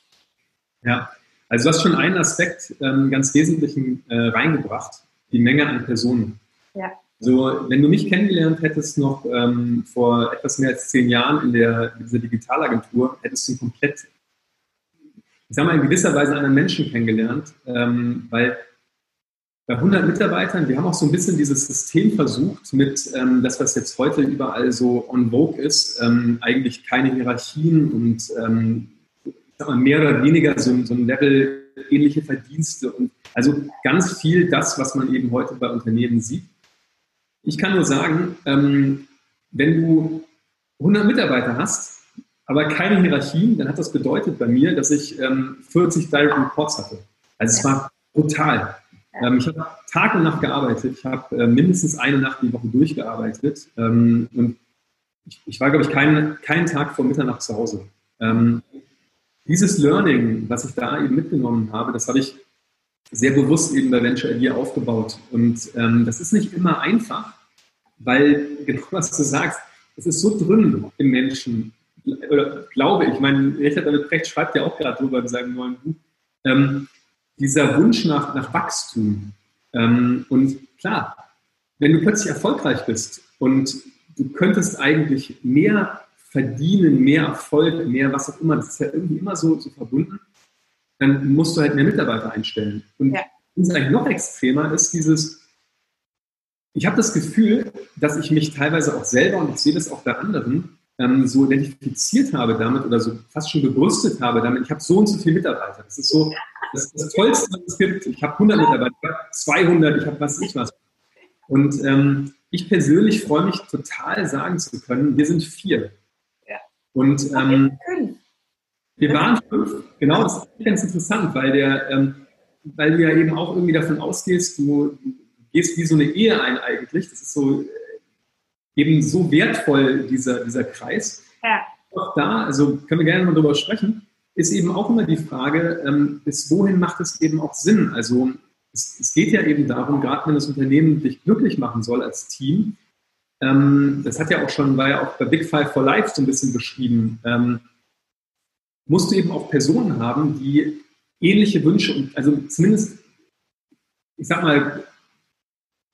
Ja, also du hast schon einen Aspekt ähm, ganz wesentlichen äh, reingebracht, die Menge an Personen. Ja. Also, wenn du mich kennengelernt hättest noch ähm, vor etwas mehr als zehn Jahren in der, dieser Digitalagentur, hättest du komplett, ich sag mal, in gewisser Weise einen Menschen kennengelernt, ähm, weil bei 100 Mitarbeitern, wir haben auch so ein bisschen dieses System versucht mit ähm, das, was jetzt heute überall so on vogue ist, ähm, eigentlich keine Hierarchien und ähm, mehr oder weniger so, so ein Level ähnliche Verdienste und also ganz viel das, was man eben heute bei Unternehmen sieht. Ich kann nur sagen, ähm, wenn du 100 Mitarbeiter hast, aber keine Hierarchien, dann hat das bedeutet bei mir, dass ich ähm, 40 Direct Reports hatte. Also es war brutal. Ähm, ich habe Tag und Nacht gearbeitet. Ich habe äh, mindestens eine Nacht die Woche durchgearbeitet. Ähm, und ich, ich, war, glaube ich, keinen kein Tag vor Mitternacht zu Hause. Ähm, dieses Learning, was ich da eben mitgenommen habe, das habe ich sehr bewusst eben bei Venture Idea aufgebaut. Und ähm, das ist nicht immer einfach, weil, <laughs> genau was du sagst, es ist so drin im Menschen, oder glaube ich, mein Richard David Precht schreibt ja auch gerade drüber in seinem neuen Buch, ähm, dieser Wunsch nach, nach Wachstum. Ähm, und klar, wenn du plötzlich erfolgreich bist und du könntest eigentlich mehr verdienen, mehr Erfolg, mehr was auch immer, das ist ja irgendwie immer so, so verbunden, dann musst du halt mehr Mitarbeiter einstellen. Und ja. was eigentlich noch extremer ist dieses, ich habe das Gefühl, dass ich mich teilweise auch selber, und ich sehe das auch bei anderen, ähm, so identifiziert habe damit oder so fast schon gebrüstet habe damit, ich habe so und so viele Mitarbeiter. Das ist so das, das Tollste, was es gibt. Ich habe 100 Mitarbeiter, ich habe 200, ich habe was ich was. Und ähm, ich persönlich freue mich total sagen zu können, wir sind vier. Ja. Und ähm, wir waren fünf. Genau, das ist ganz interessant, weil, der, ähm, weil du ja eben auch irgendwie davon ausgehst, du gehst wie so eine Ehe ein eigentlich. Das ist so eben so wertvoll, dieser, dieser Kreis. Ja. Auch da, also können wir gerne mal drüber sprechen, ist eben auch immer die Frage, ähm, bis wohin macht es eben auch Sinn? Also es, es, geht ja eben darum, gerade wenn das Unternehmen dich glücklich machen soll als Team, ähm, das hat ja auch schon, war ja auch bei Big Five for Life so ein bisschen beschrieben, ähm, musst du eben auch Personen haben, die ähnliche Wünsche und also zumindest, ich sag mal,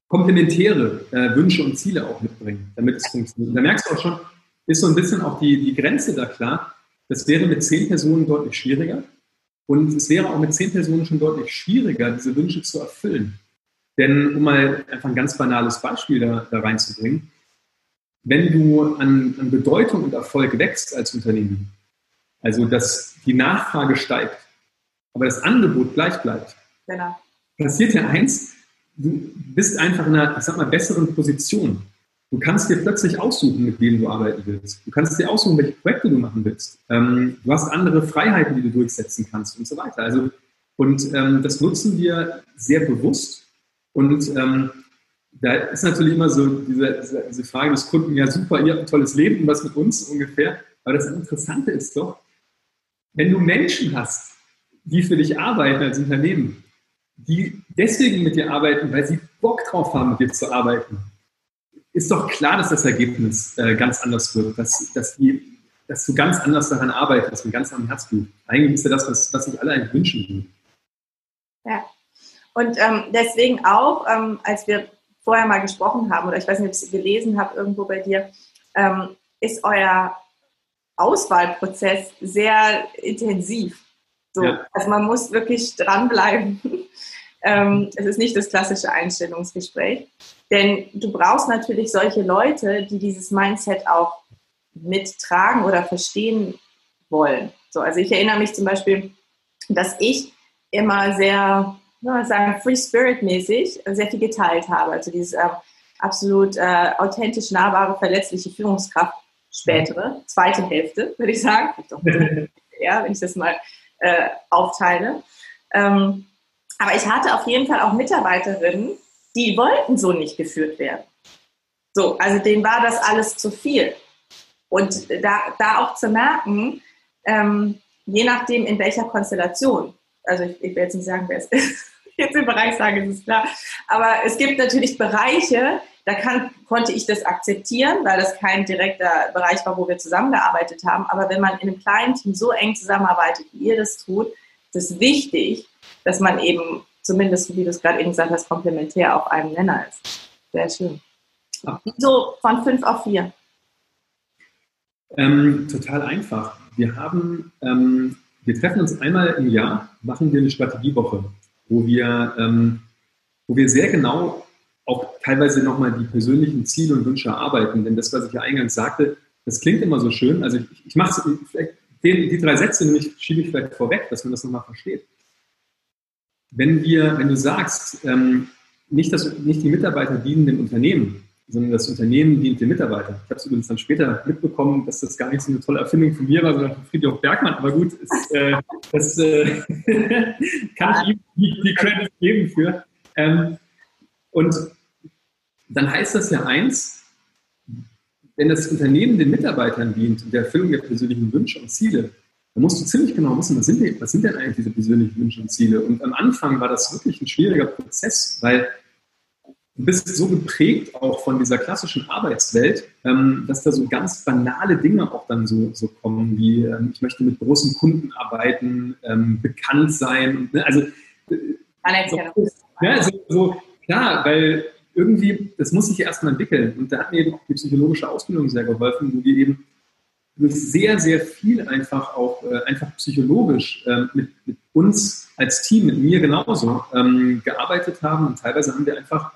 komplementäre äh, Wünsche und Ziele auch mitbringen, damit es funktioniert. Da merkst du auch schon, ist so ein bisschen auch die, die Grenze da klar. Das wäre mit zehn Personen deutlich schwieriger. Und es wäre auch mit zehn Personen schon deutlich schwieriger, diese Wünsche zu erfüllen. Denn um mal einfach ein ganz banales Beispiel da, da reinzubringen, wenn du an, an Bedeutung und Erfolg wächst als Unternehmen, also dass die Nachfrage steigt, aber das Angebot gleich bleibt, genau. passiert ja eins, du bist einfach in einer, ich sag mal, besseren Position. Du kannst dir plötzlich aussuchen, mit wem du arbeiten willst. Du kannst dir aussuchen, welche Projekte du machen willst. Ähm, du hast andere Freiheiten, die du durchsetzen kannst und so weiter. Also, und ähm, das nutzen wir sehr bewusst. Und ähm, da ist natürlich immer so diese, diese, Frage des Kunden, ja super, ihr habt ein tolles Leben, was mit uns ungefähr. Aber das Interessante ist doch, wenn du Menschen hast, die für dich arbeiten als Unternehmen, die deswegen mit dir arbeiten, weil sie Bock drauf haben, mit dir zu arbeiten, ist doch klar, dass das Ergebnis äh, ganz anders wird, dass, dass, die, dass du ganz anders daran arbeitest, mit ganz anderem Herzblut. Eigentlich ist ja das, was, was sich alle eigentlich wünschen würden. Ja, und ähm, deswegen auch, ähm, als wir vorher mal gesprochen haben, oder ich weiß nicht, ob ich es gelesen habe irgendwo bei dir, ähm, ist euer Auswahlprozess sehr intensiv. So, ja. Also man muss wirklich dranbleiben. Ähm, es ist nicht das klassische Einstellungsgespräch. Denn du brauchst natürlich solche Leute, die dieses Mindset auch mittragen oder verstehen wollen. So, also ich erinnere mich zum Beispiel, dass ich immer sehr, wie sagen, Free Spirit mäßig sehr viel geteilt habe. Also diese äh, absolut äh, authentisch nahbare, verletzliche Führungskraft spätere, zweite Hälfte, würde ich sagen. <laughs> ja, wenn ich das mal äh, aufteile. Ähm, aber ich hatte auf jeden Fall auch Mitarbeiterinnen, die wollten so nicht geführt werden. So, also denen war das alles zu viel. Und da, da auch zu merken, ähm, je nachdem in welcher Konstellation, also ich, ich will jetzt nicht sagen, wer es <laughs> ist, jetzt im Bereich sagen, ist klar, aber es gibt natürlich Bereiche, da kann, konnte ich das akzeptieren, weil das kein direkter Bereich war, wo wir zusammengearbeitet haben. Aber wenn man in einem kleinen Team so eng zusammenarbeitet, wie ihr das tut, ist es wichtig, dass man eben zumindest, wie du es gerade eben gesagt hast, komplementär auf einem Nenner ist. Sehr schön. Wieso von fünf auf vier? Ähm, total einfach. Wir haben, ähm, wir treffen uns einmal im Jahr, machen wir eine Strategiewoche, wo wir ähm, wo wir sehr genau auch teilweise nochmal die persönlichen Ziele und Wünsche erarbeiten. Denn das, was ich ja eingangs sagte, das klingt immer so schön. Also ich, ich mache es, die drei Sätze nämlich schiebe ich vielleicht vorweg, dass man das nochmal versteht. Wenn wir, wenn du sagst, ähm, nicht, dass, nicht die Mitarbeiter dienen dem Unternehmen, sondern das Unternehmen dient den Mitarbeitern. Ich habe es übrigens dann später mitbekommen, dass das gar nicht so eine tolle Erfindung von mir war, sondern von Friedrich Bergmann. Aber gut, ist, äh, das äh, <laughs> kann ich ihm die, die Credits geben für. Ähm, und dann heißt das ja eins, wenn das Unternehmen den Mitarbeitern dient und der Erfüllung der persönlichen Wünsche und Ziele, dann musst du ziemlich genau wissen, was sind, die, was sind denn eigentlich diese persönlichen Wünsche und Ziele? Und am Anfang war das wirklich ein schwieriger Prozess, weil du bist so geprägt auch von dieser klassischen Arbeitswelt, ähm, dass da so ganz banale Dinge auch dann so, so kommen, wie ähm, ich möchte mit großen Kunden arbeiten, ähm, bekannt sein. Ne? Also, äh, so, ja, so, so, klar, weil irgendwie, das muss sich erstmal entwickeln. Und da hat mir eben auch die psychologische Ausbildung sehr geholfen, wo wir eben durch sehr, sehr viel einfach auch, äh, einfach psychologisch äh, mit, mit, uns als Team, mit mir genauso, ähm, gearbeitet haben. Und teilweise haben wir einfach,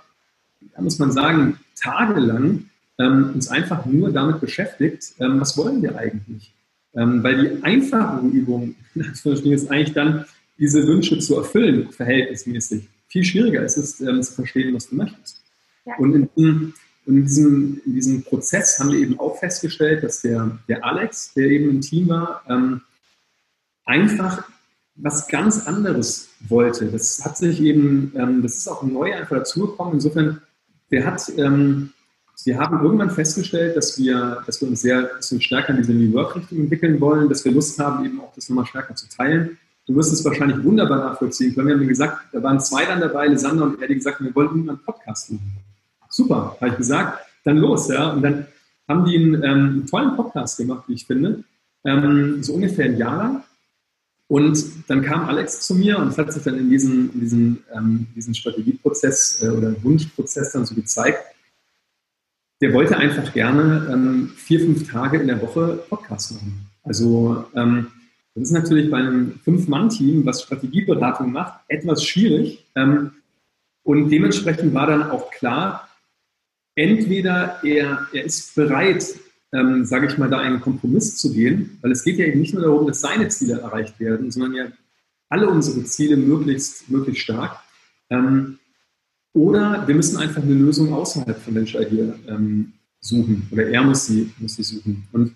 da muss man sagen, tagelang ähm, uns einfach nur damit beschäftigt, ähm, was wollen wir eigentlich? Ähm, weil die einfache Übung <laughs> ist eigentlich dann, diese Wünsche zu erfüllen, verhältnismäßig. Viel schwieriger ist es, ähm, zu verstehen, was du möchtest. Und in diesem, in, diesem, in diesem Prozess haben wir eben auch festgestellt, dass der, der Alex, der eben im Team war, ähm, einfach was ganz anderes wollte. Das hat sich eben, ähm, das ist auch neu einfach dazugekommen. Insofern, der hat, ähm, wir haben irgendwann festgestellt, dass wir, dass wir uns sehr bisschen stärker in diese New Work-Richtung entwickeln wollen, dass wir Lust haben, eben auch das nochmal stärker zu teilen. Du wirst es wahrscheinlich wunderbar nachvollziehen können. Wir haben gesagt, da waren zwei dann dabei, Lisander und er, die gesagt wir wollen irgendwann einen Podcast machen super, habe ich gesagt, dann los. Ja? Und dann haben die einen, ähm, einen tollen Podcast gemacht, wie ich finde, ähm, so ungefähr ein Jahr lang. Und dann kam Alex zu mir und hat sich dann in diesem, in diesem, ähm, diesem Strategieprozess äh, oder Wunschprozess dann so gezeigt, der wollte einfach gerne ähm, vier, fünf Tage in der Woche Podcast machen. Also ähm, das ist natürlich bei einem Fünf-Mann-Team, was Strategieberatung macht, etwas schwierig. Ähm, und dementsprechend war dann auch klar, entweder er, er ist bereit, ähm, sage ich mal, da einen Kompromiss zu gehen, weil es geht ja eben nicht nur darum, dass seine Ziele erreicht werden, sondern ja alle unsere Ziele möglichst, möglichst stark. Ähm, oder wir müssen einfach eine Lösung außerhalb von Venture Idea ähm, suchen oder er muss sie, muss sie suchen. Und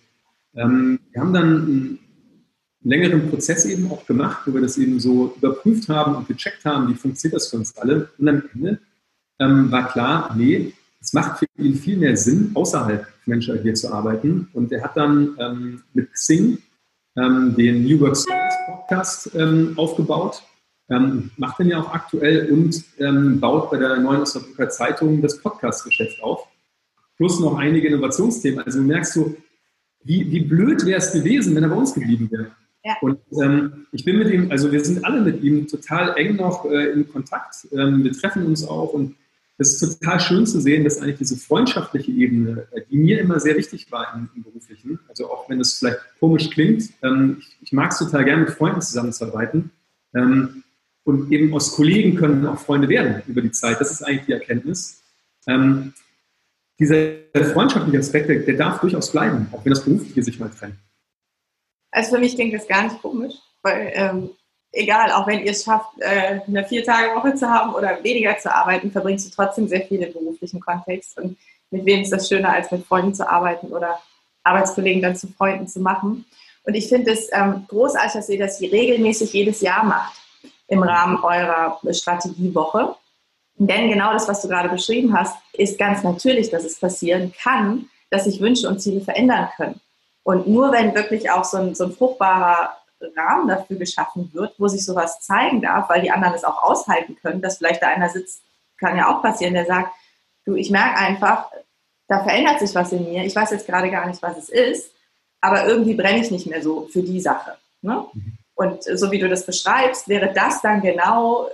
ähm, wir haben dann einen längeren Prozess eben auch gemacht, wo wir das eben so überprüft haben und gecheckt haben, wie funktioniert das für uns alle. Und am Ende ähm, war klar, nee, es macht für ihn viel mehr Sinn, außerhalb Venture hier zu arbeiten. Und er hat dann ähm, mit Xing ähm, den New Work Stories Podcast ähm, aufgebaut, ähm, macht den ja auch aktuell und ähm, baut bei der Neuen Osnabrücker Zeitung das Podcast-Geschäft auf. Plus noch einige Innovationsthemen. Also merkst du, wie, wie blöd wäre es gewesen, wenn er bei uns geblieben wäre. Ja. Und ähm, ich bin mit ihm, also wir sind alle mit ihm total eng noch äh, in Kontakt. Ähm, wir treffen uns auch und es ist total schön zu sehen, dass eigentlich diese freundschaftliche Ebene, äh, die mir immer sehr wichtig war im, im Beruflichen, also auch wenn es vielleicht komisch klingt, ähm, ich, ich mag es total gerne mit Freunden zusammenzuarbeiten. Ähm, und eben aus Kollegen können auch Freunde werden über die Zeit. Das ist eigentlich die Erkenntnis. Ähm, dieser freundschaftliche Aspekt, der, der, darf durchaus bleiben, auch wenn das Berufliche sich mal trennt. Also für mich klingt das gar nicht komisch, weil ähm, egal, auch wenn ihr es schafft, äh, eine Vier-Tage-Woche zu haben oder weniger zu arbeiten, verbringst du trotzdem sehr viel im beruflichen Kontext. Und mit wem ist das schöner, als mit Freunden zu arbeiten oder Arbeitskollegen dann zu Freunden zu machen? Und ich finde es ähm, großartig, dass ihr das regelmäßig jedes Jahr macht im Rahmen eurer Strategiewoche. Denn genau das, was du gerade beschrieben hast, ist ganz natürlich, dass es passieren kann, dass sich Wünsche und Ziele verändern können. Und nur wenn wirklich auch so ein, so ein fruchtbarer Rahmen dafür geschaffen wird, wo sich sowas zeigen darf, weil die anderen es auch aushalten können, dass vielleicht da einer sitzt, kann ja auch passieren, der sagt, du, ich merke einfach, da verändert sich was in mir, ich weiß jetzt gerade gar nicht, was es ist, aber irgendwie brenne ich nicht mehr so für die Sache. Ne? Mhm. Und so wie du das beschreibst, wäre das dann genau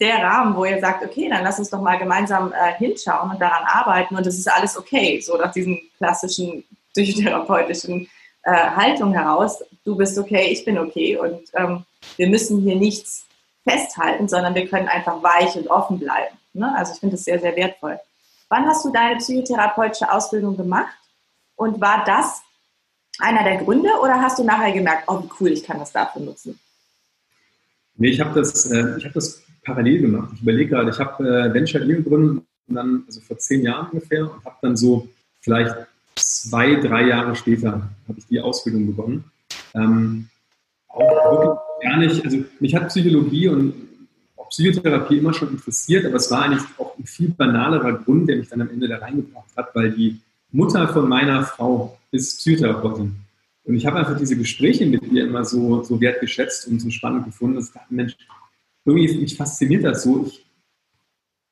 der Rahmen, wo ihr sagt, okay, dann lass uns doch mal gemeinsam äh, hinschauen und daran arbeiten und es ist alles okay, so nach diesem klassischen <laughs> psychotherapeutischen äh, Haltung heraus, du bist okay, ich bin okay und ähm, wir müssen hier nichts festhalten, sondern wir können einfach weich und offen bleiben. Ne? Also ich finde es sehr, sehr wertvoll. Wann hast du deine psychotherapeutische Ausbildung gemacht? Und war das einer der Gründe oder hast du nachher gemerkt, oh, wie cool, ich kann das dafür nutzen? Nee, ich habe das, äh, hab das parallel gemacht. Ich überlege gerade, ich habe äh, Venture E gegründet, dann, also vor zehn Jahren ungefähr, und habe dann so vielleicht zwei, drei Jahre später habe ich die Ausbildung begonnen. Ähm, auch wirklich gar nicht, also mich hat Psychologie und auch Psychotherapie immer schon interessiert, aber es war eigentlich auch ein viel banalerer Grund, der mich dann am Ende da reingebracht hat, weil die Mutter von meiner Frau ist Psychotherapeutin. Und ich habe einfach diese Gespräche mit ihr immer so, so wertgeschätzt und so spannend gefunden, dass ich dachte, Mensch, irgendwie mich fasziniert das so. Ich,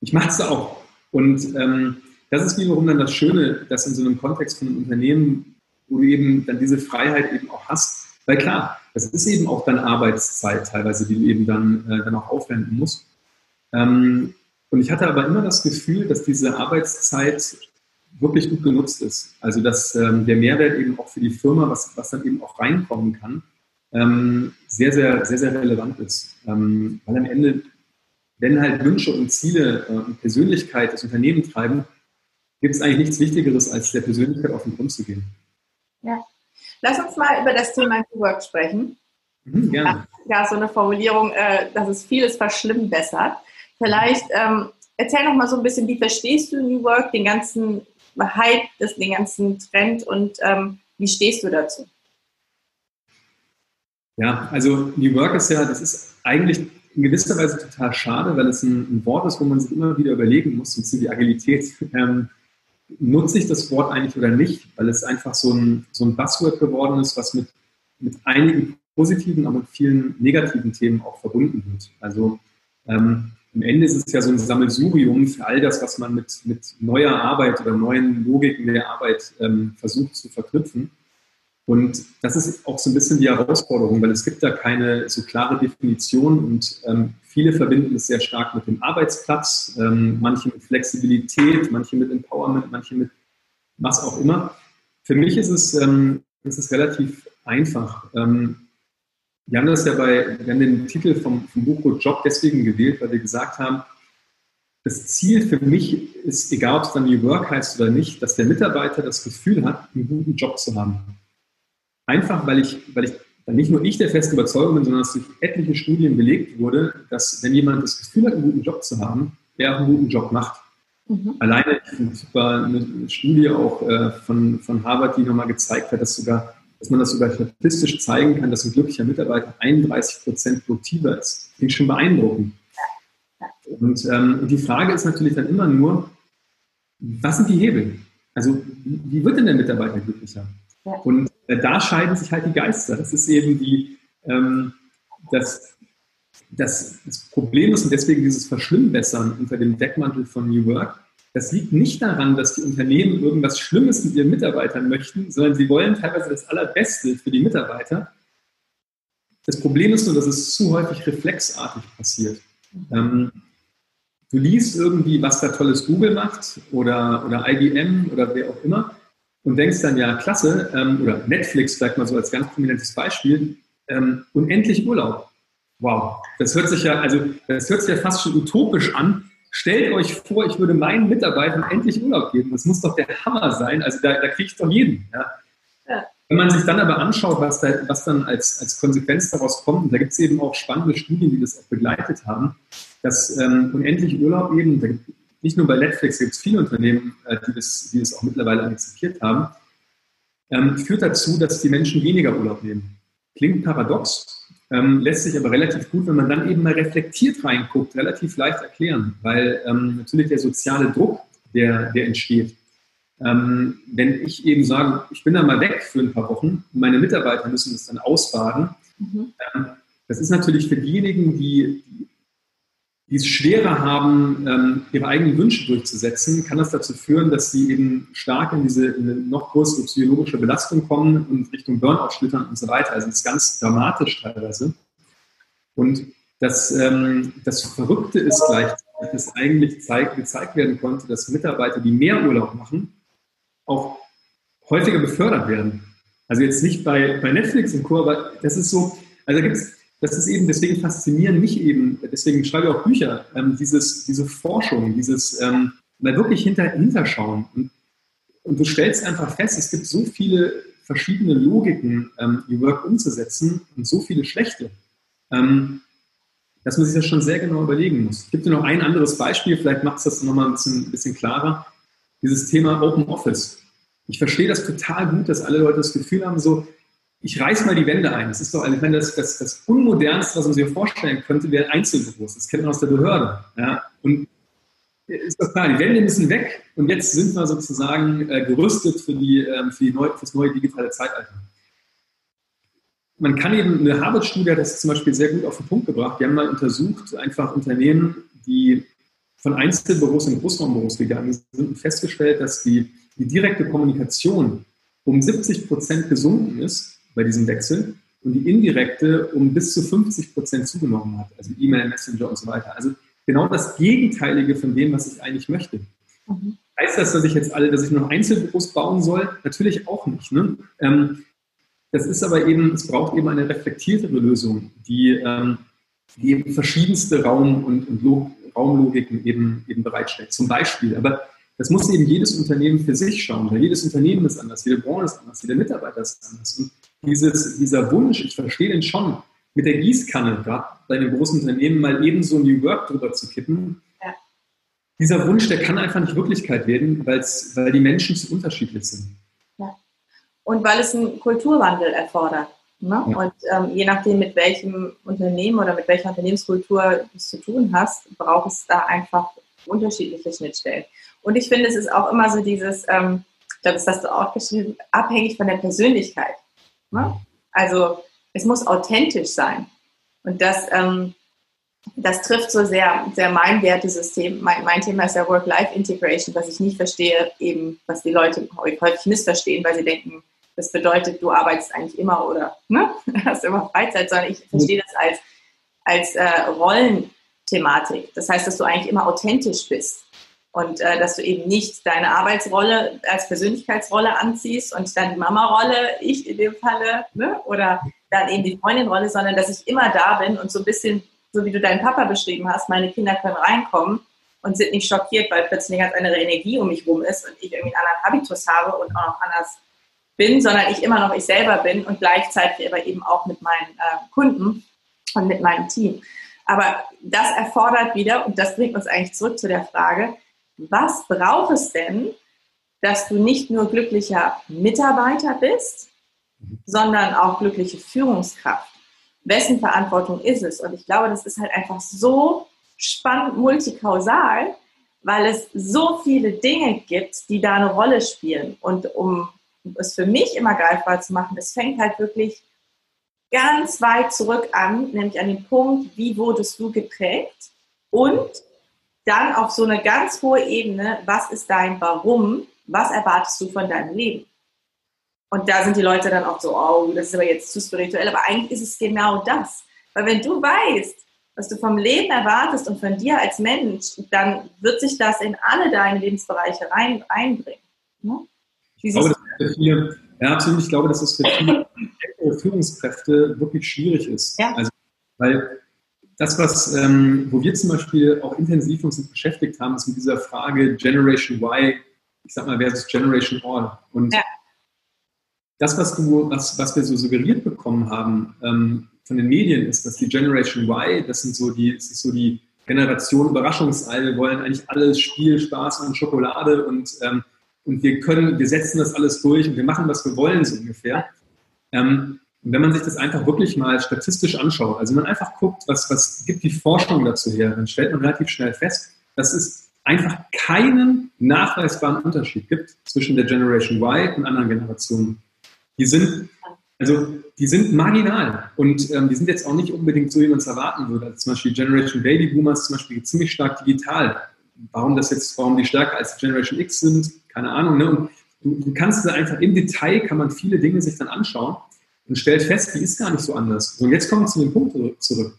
ich mache es auch. Und ähm, das ist wiederum dann das Schöne, dass in so einem Kontext von einem Unternehmen, wo du eben dann diese Freiheit eben auch hast, weil klar, das ist eben auch dann Arbeitszeit teilweise, die du eben dann, äh, dann auch aufwenden musst. Ähm, und ich hatte aber immer das Gefühl, dass diese Arbeitszeit wirklich gut genutzt ist. Also dass ähm, der Mehrwert eben auch für die Firma, was, was dann eben auch reinkommen kann, ähm, sehr, sehr, sehr, sehr relevant ist. Ähm, weil am Ende, wenn halt Wünsche und Ziele äh, und Persönlichkeit das Unternehmen treiben, gibt es eigentlich nichts Wichtigeres, als der Persönlichkeit auf den Grund zu gehen. Ja. Lass uns mal über das Thema New Work sprechen. Mhm, gerne. Ja, so eine Formulierung, äh, dass es vieles verschlimmbessert. Vielleicht ähm, erzähl noch mal so ein bisschen, wie verstehst du New Work, den ganzen Hype, den ganzen Trend und ähm, wie stehst du dazu? Ja, also New Work ist ja, das ist eigentlich in gewisser Weise total schade, weil es ein, ein Wort ist, wo man sich immer wieder überlegen muss, und die Agilität. <laughs> Ähm, nutze ich das Wort eigentlich oder nicht, weil es einfach so ein, so ein Buzzword geworden ist, was mit, mit einigen positiven, aber mit vielen negativen Themen auch verbunden wird. Also ähm, am Ende ist es ja so ein Sammelsurium für all das, was man mit, mit neuer Arbeit oder neuen Logiken der Arbeit ähm, versucht zu verknüpfen. Und das ist auch so ein bisschen die Herausforderung, weil es gibt da keine so klare Definition und ähm, viele verbinden es sehr stark mit dem Arbeitsplatz, ähm, manche mit Flexibilität, manche mit Empowerment, manche mit was auch immer. Für mich ist es, ähm, ist es relativ einfach. Ähm, wir haben das ja bei, wir haben den Titel vom, vom Buch Job deswegen gewählt, weil wir gesagt haben, das Ziel für mich ist, egal ob es dann New Work heißt oder nicht, dass der Mitarbeiter das Gefühl hat, einen guten Job zu haben. Einfach, weil ich, weil ich nicht nur ich der festen Überzeugung bin, sondern dass durch etliche Studien belegt wurde, dass wenn jemand das Gefühl hat, einen guten Job zu haben, er auch einen guten Job macht. Mhm. Alleine, ich war eine Studie auch äh, von, von Harvard, die nochmal gezeigt hat, dass sogar dass man das sogar statistisch zeigen kann, dass ein glücklicher Mitarbeiter 31 Prozent produktiver ist. Finde ich schon beeindruckend. Und ähm, die Frage ist natürlich dann immer nur, was sind die Hebel? Also wie wird denn der Mitarbeiter glücklicher? Ja. Und da scheiden sich halt die Geister. Das ist eben die, ähm, das, das, das Problem ist und deswegen dieses Verschlimmbessern unter dem Deckmantel von New Work, das liegt nicht daran, dass die Unternehmen irgendwas Schlimmes mit ihren Mitarbeitern möchten, sondern sie wollen teilweise das Allerbeste für die Mitarbeiter. Das Problem ist nur, dass es zu häufig reflexartig passiert. Ähm, du liest irgendwie, was da tolles Google macht oder, oder IBM oder wer auch immer und denkst dann, ja, klasse, ähm, oder Netflix vielleicht mal so als ganz prominentes Beispiel, ähm, unendlich Urlaub. Wow, das hört sich ja, also das hört sich ja fast schon utopisch an, Stellt euch vor, ich würde meinen Mitarbeitern endlich Urlaub geben. Das muss doch der Hammer sein. Also da, da kriege ich doch jeden. Ja. Ja. Wenn man sich dann aber anschaut, was, da, was dann als, als Konsequenz daraus kommt, da gibt es eben auch spannende Studien, die das auch begleitet haben, dass ähm, unendlich Urlaub eben, gibt, nicht nur bei Netflix gibt es viele Unternehmen, äh, die, das, die das auch mittlerweile akzeptiert haben, ähm, führt dazu, dass die Menschen weniger Urlaub nehmen. Klingt paradox, ähm, lässt sich aber relativ gut, wenn man dann eben mal reflektiert reinguckt, relativ leicht erklären, weil ähm, natürlich der soziale Druck, der, der entsteht, ähm, wenn ich eben sage, ich bin da mal weg für ein paar Wochen, meine Mitarbeiter müssen das dann ausbaden, mhm. Ähm, das ist natürlich für diejenigen, die, die es schwerer haben, ähm, ihre eigenen Wünsche durchzusetzen, kann das dazu führen, dass sie eben stark in diese in eine noch größere psychologische Belastung kommen und Richtung Burnout schlittern und so weiter. Also das ist ganz dramatisch teilweise. Und das, ähm, das Verrückte ist gleichzeitig, dass eigentlich zeig, gezeigt werden konnte, dass Mitarbeiter, die mehr Urlaub machen, auch häufiger befördert werden. Also jetzt nicht bei, bei Netflix und Co., aber das ist so, also da gibt es das ist eben, deswegen faszinieren mich eben, deswegen schreibe ich auch Bücher, ähm, dieses, diese Forschung, dieses ähm, mal wirklich hinter, hinterschauen. Und, und du stellst einfach fest, es gibt so viele verschiedene Logiken, ähm, New Work umzusetzen und so viele schlechte, ähm, dass man sich das schon sehr genau überlegen muss. Ich gebe dir noch ein anderes Beispiel, vielleicht macht es das nochmal ein bisschen, bisschen klarer. Dieses Thema Open Office. Ich verstehe das total gut, dass alle Leute das Gefühl haben, so, ich reiß mal die Wände ein. Das ist doch, ich meine, das, das, das Unmodernste, was man sich vorstellen könnte, wäre Einzelbüros. Das kennt man aus der Behörde. Ja? Und ist doch klar, die Wände müssen weg und jetzt sind wir sozusagen äh, gerüstet für, die, ähm, für, die neu, für das neue digitale Zeitalter. Man kann eben, eine Harvard-Studie das zum Beispiel sehr gut auf den Punkt gebracht. Die haben mal untersucht, einfach Unternehmen, die von Einzelbüros in Großraumbüros gegangen sind und festgestellt, dass die, die direkte Kommunikation um 70 Prozent gesunken ist bei diesem Wechsel und die indirekte um bis zu 50 Prozent zugenommen hat, also E-Mail, Messenger und so weiter. Also genau das Gegenteilige von dem, was ich eigentlich möchte. Mhm. Heißt das, dass ich jetzt alle, dass ich noch Einzelbüros bauen soll? Natürlich auch nicht. Ne? Ähm, das ist aber eben, es braucht eben eine reflektiertere Lösung, die, ähm, die eben verschiedenste Raum- und, und Log Raumlogiken eben, eben bereitstellt. Zum Beispiel, aber das muss eben jedes Unternehmen für sich schauen, weil jedes Unternehmen ist anders, jede Branche ist anders, jeder Mitarbeiter ist anders. Und dieses, dieser Wunsch, ich verstehe den schon, mit der Gießkanne, gerade bei einem großen Unternehmen, mal eben so New Work drüber zu kippen. Ja. Dieser Wunsch, der kann einfach nicht Wirklichkeit werden, weil die Menschen zu unterschiedlich sind. Ja. Und weil es einen Kulturwandel erfordert. Ne? Ja. Und ähm, je nachdem, mit welchem Unternehmen oder mit welcher Unternehmenskultur du es zu tun hast, braucht es da einfach unterschiedliche Schnittstellen. Und ich finde, es ist auch immer so dieses, ähm, ich glaube, das hast du auch geschrieben, abhängig von der Persönlichkeit. Ne? Also es muss authentisch sein. Und das, ähm, das trifft so sehr, sehr mein Wertesystem. Mein, mein Thema ist ja Work-Life-Integration, was ich nicht verstehe, eben, was die Leute häufig missverstehen, weil sie denken, das bedeutet, du arbeitest eigentlich immer oder ne, <laughs> hast immer Freizeit, sondern ich verstehe das als, als äh, Rollenthematik. Das heißt, dass du eigentlich immer authentisch bist und äh, dass du eben nicht deine Arbeitsrolle als Persönlichkeitsrolle anziehst und dann die Mama-Rolle, ich in dem Falle, ne, oder dann eben die Freundin-Rolle, sondern dass ich immer da bin und so ein bisschen, so wie du deinen Papa beschrieben hast, meine Kinder können reinkommen und sind nicht schockiert, weil plötzlich eine ganz andere Energie um mich rum ist und ich irgendwie einen anderen Habitus habe und auch noch anders bin, sondern ich immer noch ich selber bin und gleichzeitig aber eben auch mit meinen äh, Kunden und mit meinem Team. Aber das erfordert wieder, und das bringt uns eigentlich zurück zu der Frage, was braucht es denn, dass du nicht nur glücklicher Mitarbeiter bist, sondern auch glückliche Führungskraft. Wessen Verantwortung ist es? Und ich glaube, das ist halt einfach so spannend multikausal, weil es so viele Dinge gibt, die da eine Rolle spielen. Und um es für mich immer greifbar zu machen, es fängt halt wirklich ganz weit zurück an, nämlich an den Punkt, wie wurdest du geprägt und dann auf so eine ganz hohe Ebene, was ist dein Warum, was erwartest du von deinem Leben? Und da sind die Leute dann auch so, oh, das ist aber jetzt zu spirituell. Aber eigentlich ist es genau das. Weil wenn du weißt, was du vom Leben erwartest und von dir als Mensch, dann wird sich das in alle deine Lebensbereiche rein, einbringen. Ne? Ich glaube, das viele, ja, absolut. Ich glaube, dass es für viele <laughs> Führungskräfte wirklich schwierig ist. Ja. Also, weil das, was, ähm, wo wir zum Beispiel auch intensiv uns beschäftigt haben, ist mit dieser Frage Generation Y, ich sag mal, versus Generation All. Und ja das, was du, was, was wir so suggeriert bekommen haben ähm, von den Medien, ist, dass die Generation Y, das sind so die, das ist so die Generation Überraschungsei, wir wollen eigentlich alles Spiel, Spaß und Schokolade und, ähm, und wir können, wir setzen das alles durch und wir machen, was wir wollen, so ungefähr. Ähm, und wenn man sich das einfach wirklich mal statistisch anschaut, also wenn man einfach guckt, was, was gibt die Forschung dazu her, dann stellt man relativ schnell fest, dass es einfach keinen nachweisbaren Unterschied gibt zwischen der Generation Y und anderen Generationen die sind, also die sind marginal und ähm, die sind jetzt auch nicht unbedingt so, wie man es erwarten würde. Also zum Beispiel Generation Baby Boomers zum Beispiel ziemlich stark digital. Warum das jetzt, warum die stärker als Generation X sind, keine Ahnung. Ne? Und du, du kannst da einfach im Detail kann man viele Dinge sich dann anschauen und stellt fest, die ist gar nicht so anders. Und jetzt kommen wir zu dem Punkt zurück.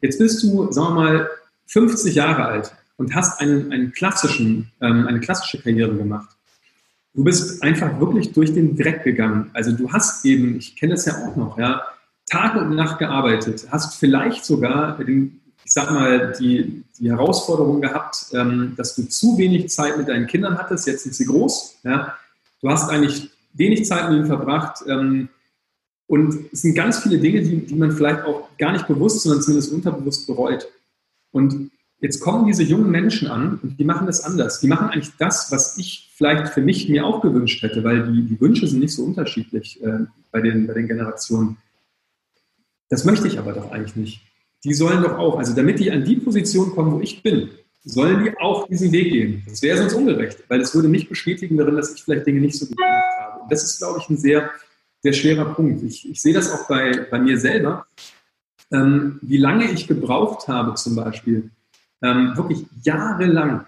Jetzt bist du, sagen wir mal, 50 Jahre alt und hast einen, einen klassischen, ähm, eine klassische Karriere gemacht. Du bist einfach wirklich durch den Dreck gegangen. Also du hast eben, ich kenne das ja auch noch, ja, Tag und Nacht gearbeitet, hast vielleicht sogar, ich sag mal, die, die Herausforderung gehabt, ähm, dass du zu wenig Zeit mit deinen Kindern hattest, jetzt sind sie groß, ja. Du hast eigentlich wenig Zeit mit ihnen verbracht, ähm, und es sind ganz viele Dinge, die, die man vielleicht auch gar nicht bewusst, sondern zumindest unterbewusst bereut. Und jetzt kommen diese jungen Menschen an und die machen das anders. Die machen eigentlich das, was ich vielleicht für mich mir auch gewünscht hätte, weil die, die Wünsche sind nicht so unterschiedlich äh, bei, den, bei den Generationen. Das möchte ich aber doch eigentlich nicht. Die sollen doch auch, also damit die an die Position kommen, wo ich bin, sollen die auch diesen Weg gehen. Das wäre sonst ungerecht, weil es würde mich bestätigen darin, dass ich vielleicht Dinge nicht so gut gemacht habe. Und das ist, glaube ich, ein sehr sehr schwerer Punkt. Ich, ich sehe das auch bei, bei mir selber, ähm, wie lange ich gebraucht habe zum Beispiel, ähm, wirklich jahrelang,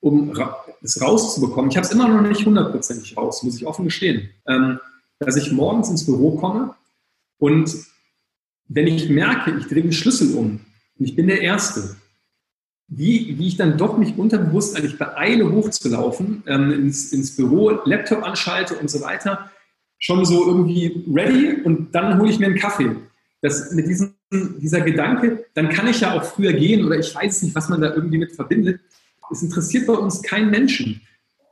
um ra es rauszubekommen. Ich habe es immer noch nicht hundertprozentig raus, muss ich offen gestehen. Ähm, dass ich morgens ins Büro komme und wenn ich merke, ich drehe den Schlüssel um und ich bin der Erste, wie, wie ich dann doch mich unterbewusst eigentlich beeile, hochzulaufen, ähm, ins, ins Büro, Laptop anschalte und so weiter schon so irgendwie ready und dann hole ich mir einen Kaffee. Das, mit diesem, dieser Gedanke, dann kann ich ja auch früher gehen oder ich weiß nicht, was man da irgendwie mit verbindet. Es interessiert bei uns keinen Menschen.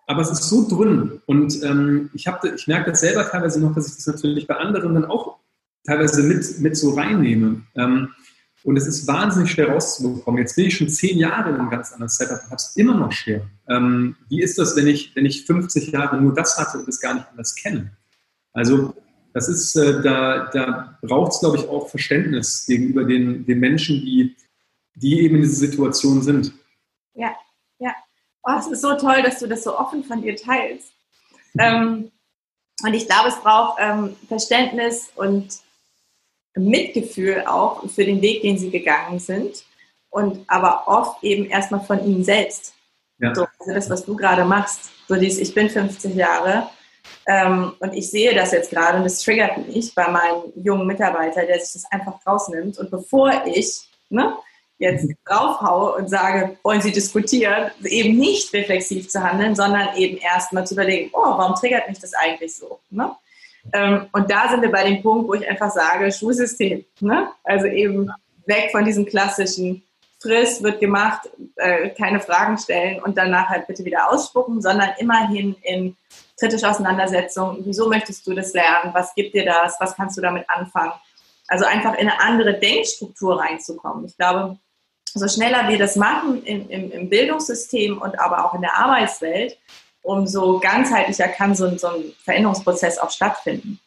Aber es ist so drin. Und ähm, ich, ich merke das selber teilweise noch, dass ich das natürlich bei anderen dann auch teilweise mit, mit so reinnehme. Ähm, und es ist wahnsinnig schwer rauszubekommen. Jetzt bin ich schon zehn Jahre in einem ganz anderen Setup und habe es immer noch schwer. Ähm, wie ist das, wenn ich, wenn ich 50 Jahre nur das hatte und es gar nicht anders kenne? Also das ist, äh, da, da braucht es, glaube ich, auch Verständnis gegenüber den, den Menschen, die, die eben in dieser Situation sind. Ja, ja. Oh, es ist so toll, dass du das so offen von dir teilst. ähm, und ich glaube, es braucht ähm, Verständnis und Mitgefühl auch für den Weg, den sie gegangen sind. Und aber oft eben erstmal von ihnen selbst. Ja. So, also das, was du gerade machst. So dieses, ich bin 50 Jahre ähm, und ich sehe das jetzt gerade und es triggert mich bei meinem jungen Mitarbeiter, der sich das einfach rausnimmt. Und bevor ich ne, jetzt draufhaue und sage, wollen Sie diskutieren, eben nicht reflexiv zu handeln, sondern eben erstmal zu überlegen, oh, warum triggert mich das eigentlich so? Ne? Ähm, und da sind wir bei dem Punkt, wo ich einfach sage, Schulsystem. Ne? Also eben weg von diesem klassischen Friss wird gemacht, äh, keine Fragen stellen und danach halt bitte wieder ausspucken, sondern immerhin in kritische Auseinandersetzung. Wieso möchtest du das lernen? Was gibt dir das? Was kannst du damit anfangen? Also einfach in eine andere Denkstruktur reinzukommen. Ich glaube, so schneller wir das machen im, im, im Bildungssystem und aber auch in der Arbeitswelt, umso ganzheitlicher kann so ein, so ein Veränderungsprozess auch stattfinden.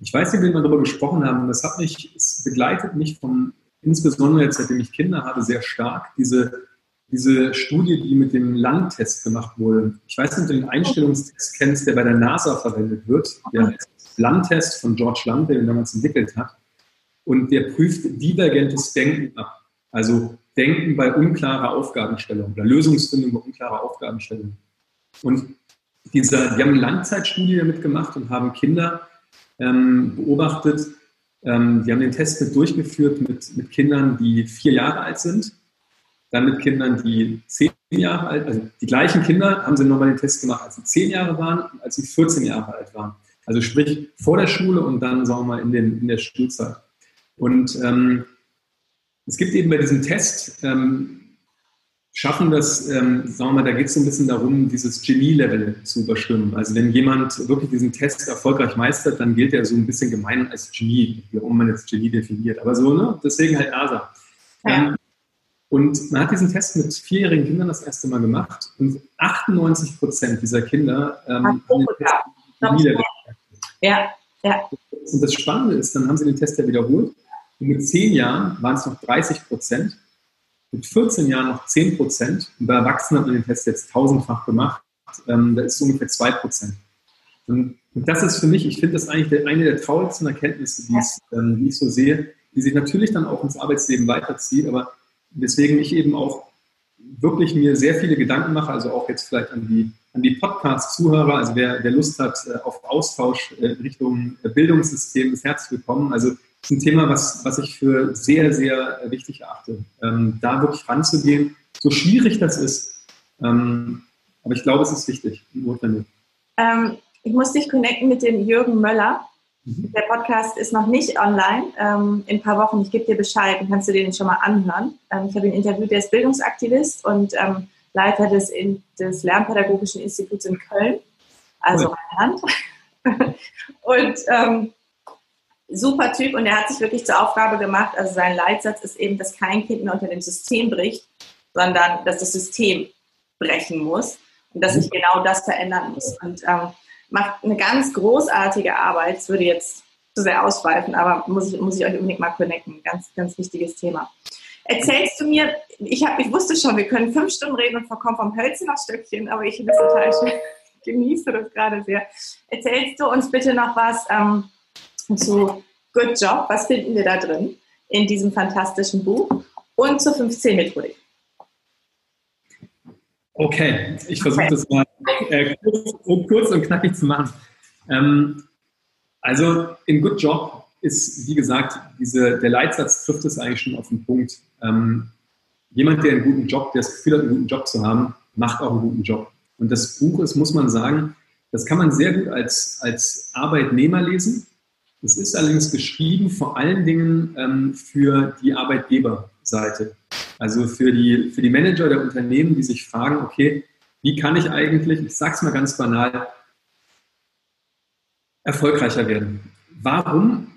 Ich weiß nicht, wie wir darüber gesprochen haben. Das hat mich, es begleitet mich vom, insbesondere jetzt, seitdem ich Kinder habe, sehr stark, diese diese Studie, die mit dem Landtest gemacht wurde. Ich weiß nicht, ob du den Einstellungstest kennst, der bei der NASA verwendet wird. Der Landtest von George Land, der den damals entwickelt hat. Und der prüft divergentes Denken ab. Also Denken bei unklarer Aufgabenstellung oder Lösungsfindung bei unklarer Aufgabenstellung. Und dieser, die haben eine Langzeitstudie damit gemacht und haben Kinder ähm, beobachtet. Ähm, die haben den Test mit durchgeführt mit, mit Kindern, die vier Jahre alt sind dann mit Kindern, die zehn Jahre alt, also die gleichen Kinder haben sie nochmal den Test gemacht, als sie zehn Jahre waren und als sie 14 Jahre alt waren. Also sprich vor der Schule und dann, sagen wir mal, in, den, in der Schulzeit. Und ähm, es gibt eben bei diesem Test, ähm, schaffen das, ähm, sagen wir mal, da geht es so ein bisschen darum, dieses Genie-Level zu überschwimmen. Also wenn jemand wirklich diesen Test erfolgreich meistert, dann gilt er so ein bisschen gemein als Genie, warum man jetzt Genie definiert. Aber so, ne? Deswegen halt NASA. Ja. Und man hat diesen Test mit vierjährigen Kindern das erste Mal gemacht und 98 Prozent dieser Kinder ähm, haben den Test Ja, ja. Und das Spannende ist, dann haben sie den Test ja wiederholt und mit zehn Jahren waren es noch 30 Prozent, mit 14 Jahren noch 10 Prozent und bei Erwachsenen hat man den Test jetzt tausendfach gemacht, ähm, da ist es ungefähr 2 Prozent. Und, das ist für mich, ich finde das eigentlich eine der traurigsten Erkenntnisse, die, ähm, die ich so sehe, die sich natürlich dann auch ins Arbeitsleben weiterzieht, aber Deswegen ich eben auch wirklich mir sehr viele Gedanken mache, also auch jetzt vielleicht an die, an die Podcast-Zuhörer, also wer, wer Lust hat äh, auf Austausch äh, Richtung Bildungssystem, ist herzlich willkommen. Also das ist ein Thema, was, was ich für sehr, sehr wichtig erachte, ähm, da wirklich ranzugehen, so schwierig das ist. Ähm, aber ich glaube, es ist wichtig notwendig. Ähm, ich muss dich connecten mit dem Jürgen Möller. Mhm. Der Podcast ist noch nicht online. Ähm, in ein paar Wochen, ich gebe dir Bescheid, dann kannst du den schon mal anhören. Ähm, ich habe ihn interviewt, der ist Bildungsaktivist und ähm, Leiter des, in, des Lernpädagogischen Instituts in Köln, also cool. Rheinland. <laughs> und ähm, super Typ und er hat sich wirklich zur Aufgabe gemacht, also sein Leitsatz ist eben, dass kein Kind mehr unter dem System bricht, sondern dass das System brechen muss und dass sich mhm. genau das verändern muss. Und ähm, macht eine ganz großartige Arbeit. Es würde jetzt zu sehr ausschweifen, aber muss ich, muss ich euch unbedingt mal connecten. Ganz, ganz wichtiges Thema. Erzählst du mir, ich, hab, ich wusste schon, wir können fünf Stunden reden und verkommen vom Hölzchen auf Stöckchen, aber ich finde total schön, genieße das gerade sehr. Erzählst du uns bitte noch was ähm, zu Good Job? Was finden wir da drin in diesem fantastischen Buch? Und zur 15-Methodik. Okay, ich versuche das mal äh, kurz, kurz, und knackig zu machen. Ähm, also in Good Job ist, wie gesagt, diese, der Leitsatz trifft es eigentlich schon auf den Punkt. Ähm, jemand, der einen guten Job, der das Gefühl hat, einen guten Job zu haben, macht auch einen guten Job. Und das Buch ist, muss man sagen, das kann man sehr gut als, als Arbeitnehmer lesen. Es ist allerdings geschrieben vor allen Dingen ähm, für die Arbeitgeberseite. Also für die, für die Manager der Unternehmen, die sich fragen, okay, wie kann ich eigentlich, ich sage es mal ganz banal, erfolgreicher werden? Warum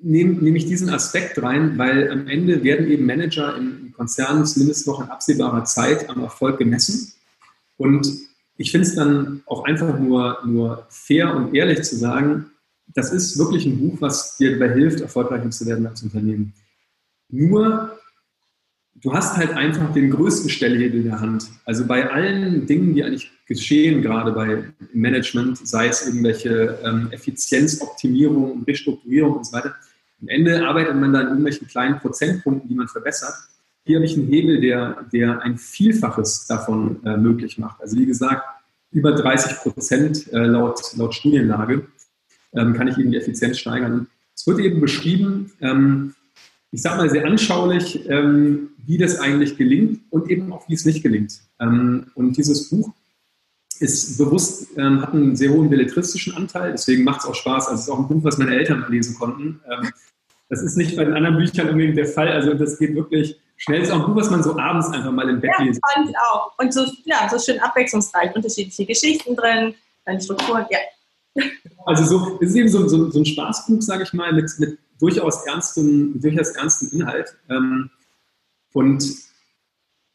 nehme, nehme ich diesen Aspekt rein? Weil am Ende werden eben Manager in Konzernen zumindest noch in absehbarer Zeit am Erfolg gemessen. Und ich finde es dann auch einfach nur, nur fair und ehrlich zu sagen, das ist wirklich ein Buch, was dir dabei hilft, erfolgreicher zu werden als Unternehmen. Nur du hast halt einfach den größten Stellhebel in der Hand. Also bei allen Dingen, die eigentlich geschehen, gerade bei Management, sei es irgendwelche ähm, Effizienzoptimierung Restrukturierung und so weiter, am Ende arbeitet man dann in irgendwelchen kleinen Prozentpunkten, die man verbessert. Hier habe ich einen Hebel, der, der ein Vielfaches davon äh, möglich macht. Also wie gesagt, über 30 Prozent äh, laut, laut Studienlage ähm, kann ich eben die Effizienz steigern. Es wird eben beschrieben, ähm, ich sage mal sehr anschaulich, ähm, wie das eigentlich gelingt und eben auch, wie es nicht gelingt. Ähm, und dieses Buch ist bewusst, ähm, hat einen sehr hohen belletristischen Anteil, deswegen macht es auch Spaß. Also es ist auch ein Buch, was meine Eltern lesen konnten. Ähm, das ist nicht bei den anderen Büchern unbedingt der Fall. Also das geht wirklich schnell. Es ist auch ein Buch, was man so abends einfach mal im Bett ja, lesen kann. Ja, auch. Und so, ja, so schön abwechslungsreich. Unterschiedliche Geschichten drin, dann Strukturen, ja. Also so, es ist eben so, so, so ein Spaßbuch, sage ich mal, mit, mit durchaus ernstem, durchaus ernstem Inhalt. Ähm, und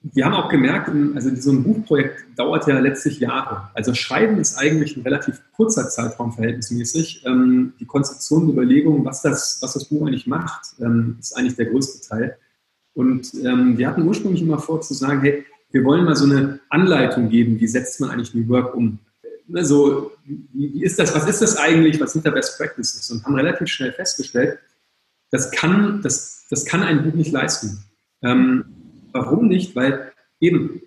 wir haben auch gemerkt, also so ein Buchprojekt dauert ja letztlich Jahre. Also Schreiben ist eigentlich ein relativ kurzer Zeitraum verhältnismäßig. Ähm, die Konzeption, die Überlegung, was das, was das Buch eigentlich macht, ähm, ist eigentlich der größte Teil. Und wir hatten ursprünglich immer vor zu sagen, hey, wir wollen mal so eine Anleitung geben, wie setzt man eigentlich New Work um. Also, wie ist das, was ist das eigentlich, was sind da Best Practices? Und haben relativ schnell festgestellt, das kann, das, das kann ein Buch nicht leisten. Ähm, warum nicht? Weil eben,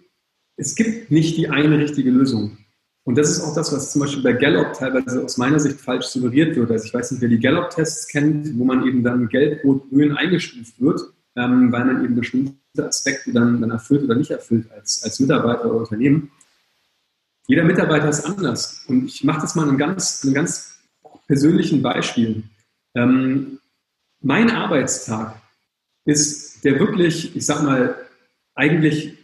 es gibt nicht die eine richtige Lösung. Und das ist auch das, was zum Beispiel bei Gallup teilweise aus meiner Sicht falsch suggeriert wird. Also ich weiß nicht, wer die Gallup-Tests kennt, wo man eben dann gelb, rot, grün eingestuft wird, ähm, weil man eben bestimmte Aspekte dann, dann erfüllt oder nicht erfüllt als, als Mitarbeiter oder Unternehmen. Jeder Mitarbeiter ist anders. Und ich mache das mal in einem ganz, einem ganz persönlichen Beispiel. Ähm, mein Arbeitstag ist der wirklich, ich sag mal, eigentlich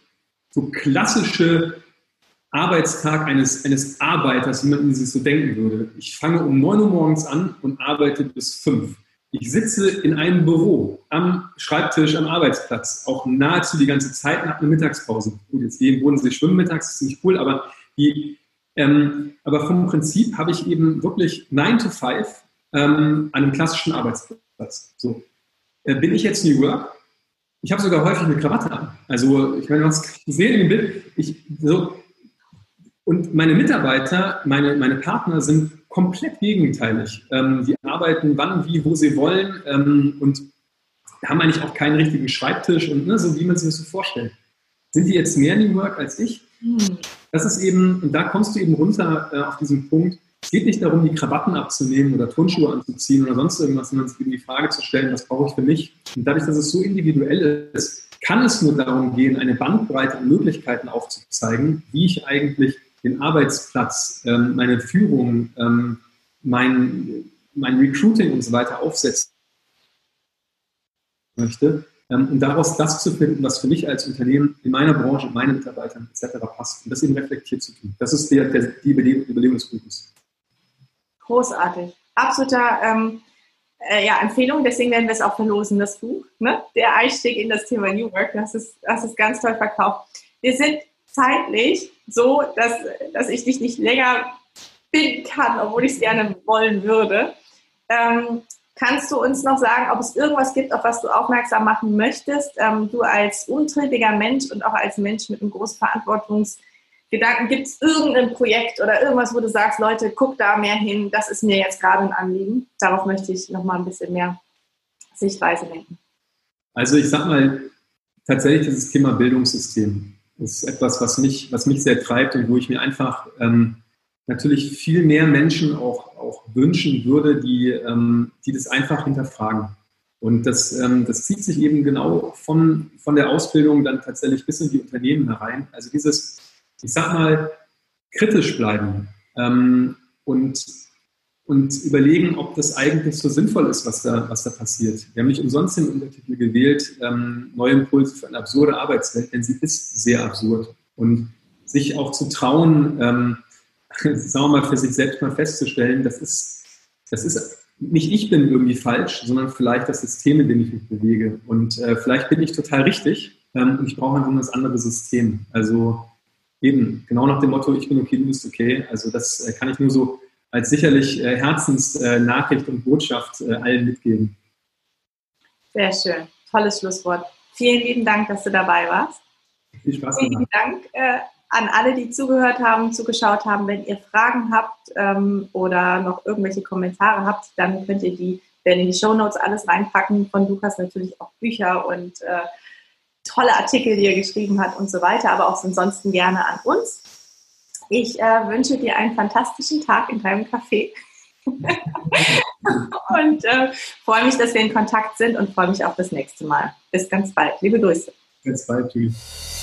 so klassische Arbeitstag eines, eines Arbeiters, wie man sich so denken würde. Ich fange um 9 Uhr morgens an und arbeite bis 5. Ich sitze in einem Büro, am Schreibtisch, am Arbeitsplatz, auch nahezu die ganze Zeit nach einer Mittagspause. Gut, jetzt hier im Bodensee schwimmen mittags, ist ziemlich cool, aber, die, ähm, aber vom Prinzip habe ich eben wirklich 9 to 5 ähm, an einem klassischen Arbeitsplatz. Platz. So. Äh, bin ich jetzt New Work? Ich habe sogar häufig eine Krawatte an. Also, ich meine, was sehen in dem Bild? Ich, so, und meine Mitarbeiter, meine, meine Partner sind komplett gegenteilig. Ähm, die arbeiten wann, wie, wo sie wollen ähm, und haben eigentlich auch keinen richtigen Schreibtisch und ne, so wie man sich das so vorstellt. Sind die jetzt mehr New Work als ich? Hm. Das ist eben, und da kommst du eben runter äh, auf diesen Punkt, es geht nicht darum, die Krawatten abzunehmen oder Turnschuhe anzuziehen oder sonst irgendwas, sondern es geht um die Frage zu stellen, was brauche ich für mich? Und dadurch, dass es so individuell ist, kann es nur darum gehen, eine Bandbreite an Möglichkeiten aufzuzeigen, wie ich eigentlich den Arbeitsplatz, ähm, meine Führung, ähm, mein, mein Recruiting und so weiter aufsetzen möchte, ähm, um daraus das zu finden, was für mich als Unternehmen in meiner Branche, meine Mitarbeiter etc. passt und das eben reflektiert zu tun. Das ist der, der, die Überlegung des Buches. Großartig. Absoluter ähm, äh, ja, Empfehlung, deswegen werden wir es auch verlosen, das Buch. Ne? Der Einstieg in das Thema New Work, das ist, das ist ganz toll verkauft. Wir sind zeitlich so, dass, dass ich dich nicht länger finden kann, obwohl ich es gerne wollen würde. Ähm, kannst du uns noch sagen, ob es irgendwas gibt, auf was du aufmerksam machen möchtest? Ähm, du als untriebiger Mensch und auch als Mensch mit einem großen Verantwortungsgedanken, gibt es irgendein Projekt oder irgendwas, wo du sagst, Leute, guck da mehr hin, das ist mir jetzt gerade ein Anliegen. Darauf möchte ich noch mal ein bisschen mehr Sichtweise lenken. Also ich sag mal, tatsächlich das Thema Bildungssystem ist etwas, was mich, was mich sehr treibt und wo ich mir einfach ähm, natürlich viel mehr Menschen auch, auch wünschen würde, die, ähm, die das einfach hinterfragen. Und das, ähm, das zieht sich eben genau von, von der Ausbildung dann tatsächlich bis in die Unternehmen herein. Also dieses, ich sag mal, kritisch bleiben ähm, und, und überlegen, ob das eigentlich so sinnvoll ist, was da, was da passiert. Wir haben nicht umsonst den Untertitel gewählt, ähm, Neue Impulse für eine absurde Arbeitswelt, denn sie ist sehr absurd. Und sich auch zu trauen, ähm, <laughs> sagen wir mal, für sich selbst mal festzustellen, das ist, das ist nicht ich bin irgendwie falsch, sondern vielleicht das System, in dem ich mich bewege. Und äh, vielleicht bin ich total richtig ähm, und ich brauche einfach nur das andere System. Also eben, genau nach dem Motto, ich bin okay, du bist okay. Also das äh, kann ich nur so als sicherlich äh, Herzensnachricht und Botschaft äh, allen mitgeben. Sehr schön. Tolles Schlusswort. Vielen lieben Dank, dass du dabei warst. Viel Spaß. Vielen lieben Dank äh, an alle, die zugehört haben, zugeschaut haben. Wenn ihr Fragen habt ähm, oder noch irgendwelche Kommentare habt, dann könnt ihr die werden in die Show Notes alles reinpacken. Von Lukas natürlich auch Bücher und äh, tolle Artikel, die er geschrieben hat und so weiter, aber auch ansonsten gerne an uns. Ich äh, wünsche dir einen fantastischen Tag in deinem Café. <laughs> und äh, freue mich, dass wir in Kontakt sind und freue mich auf das nächste Mal. Bis ganz bald. Liebe Grüße. Bis bald. Tschüss.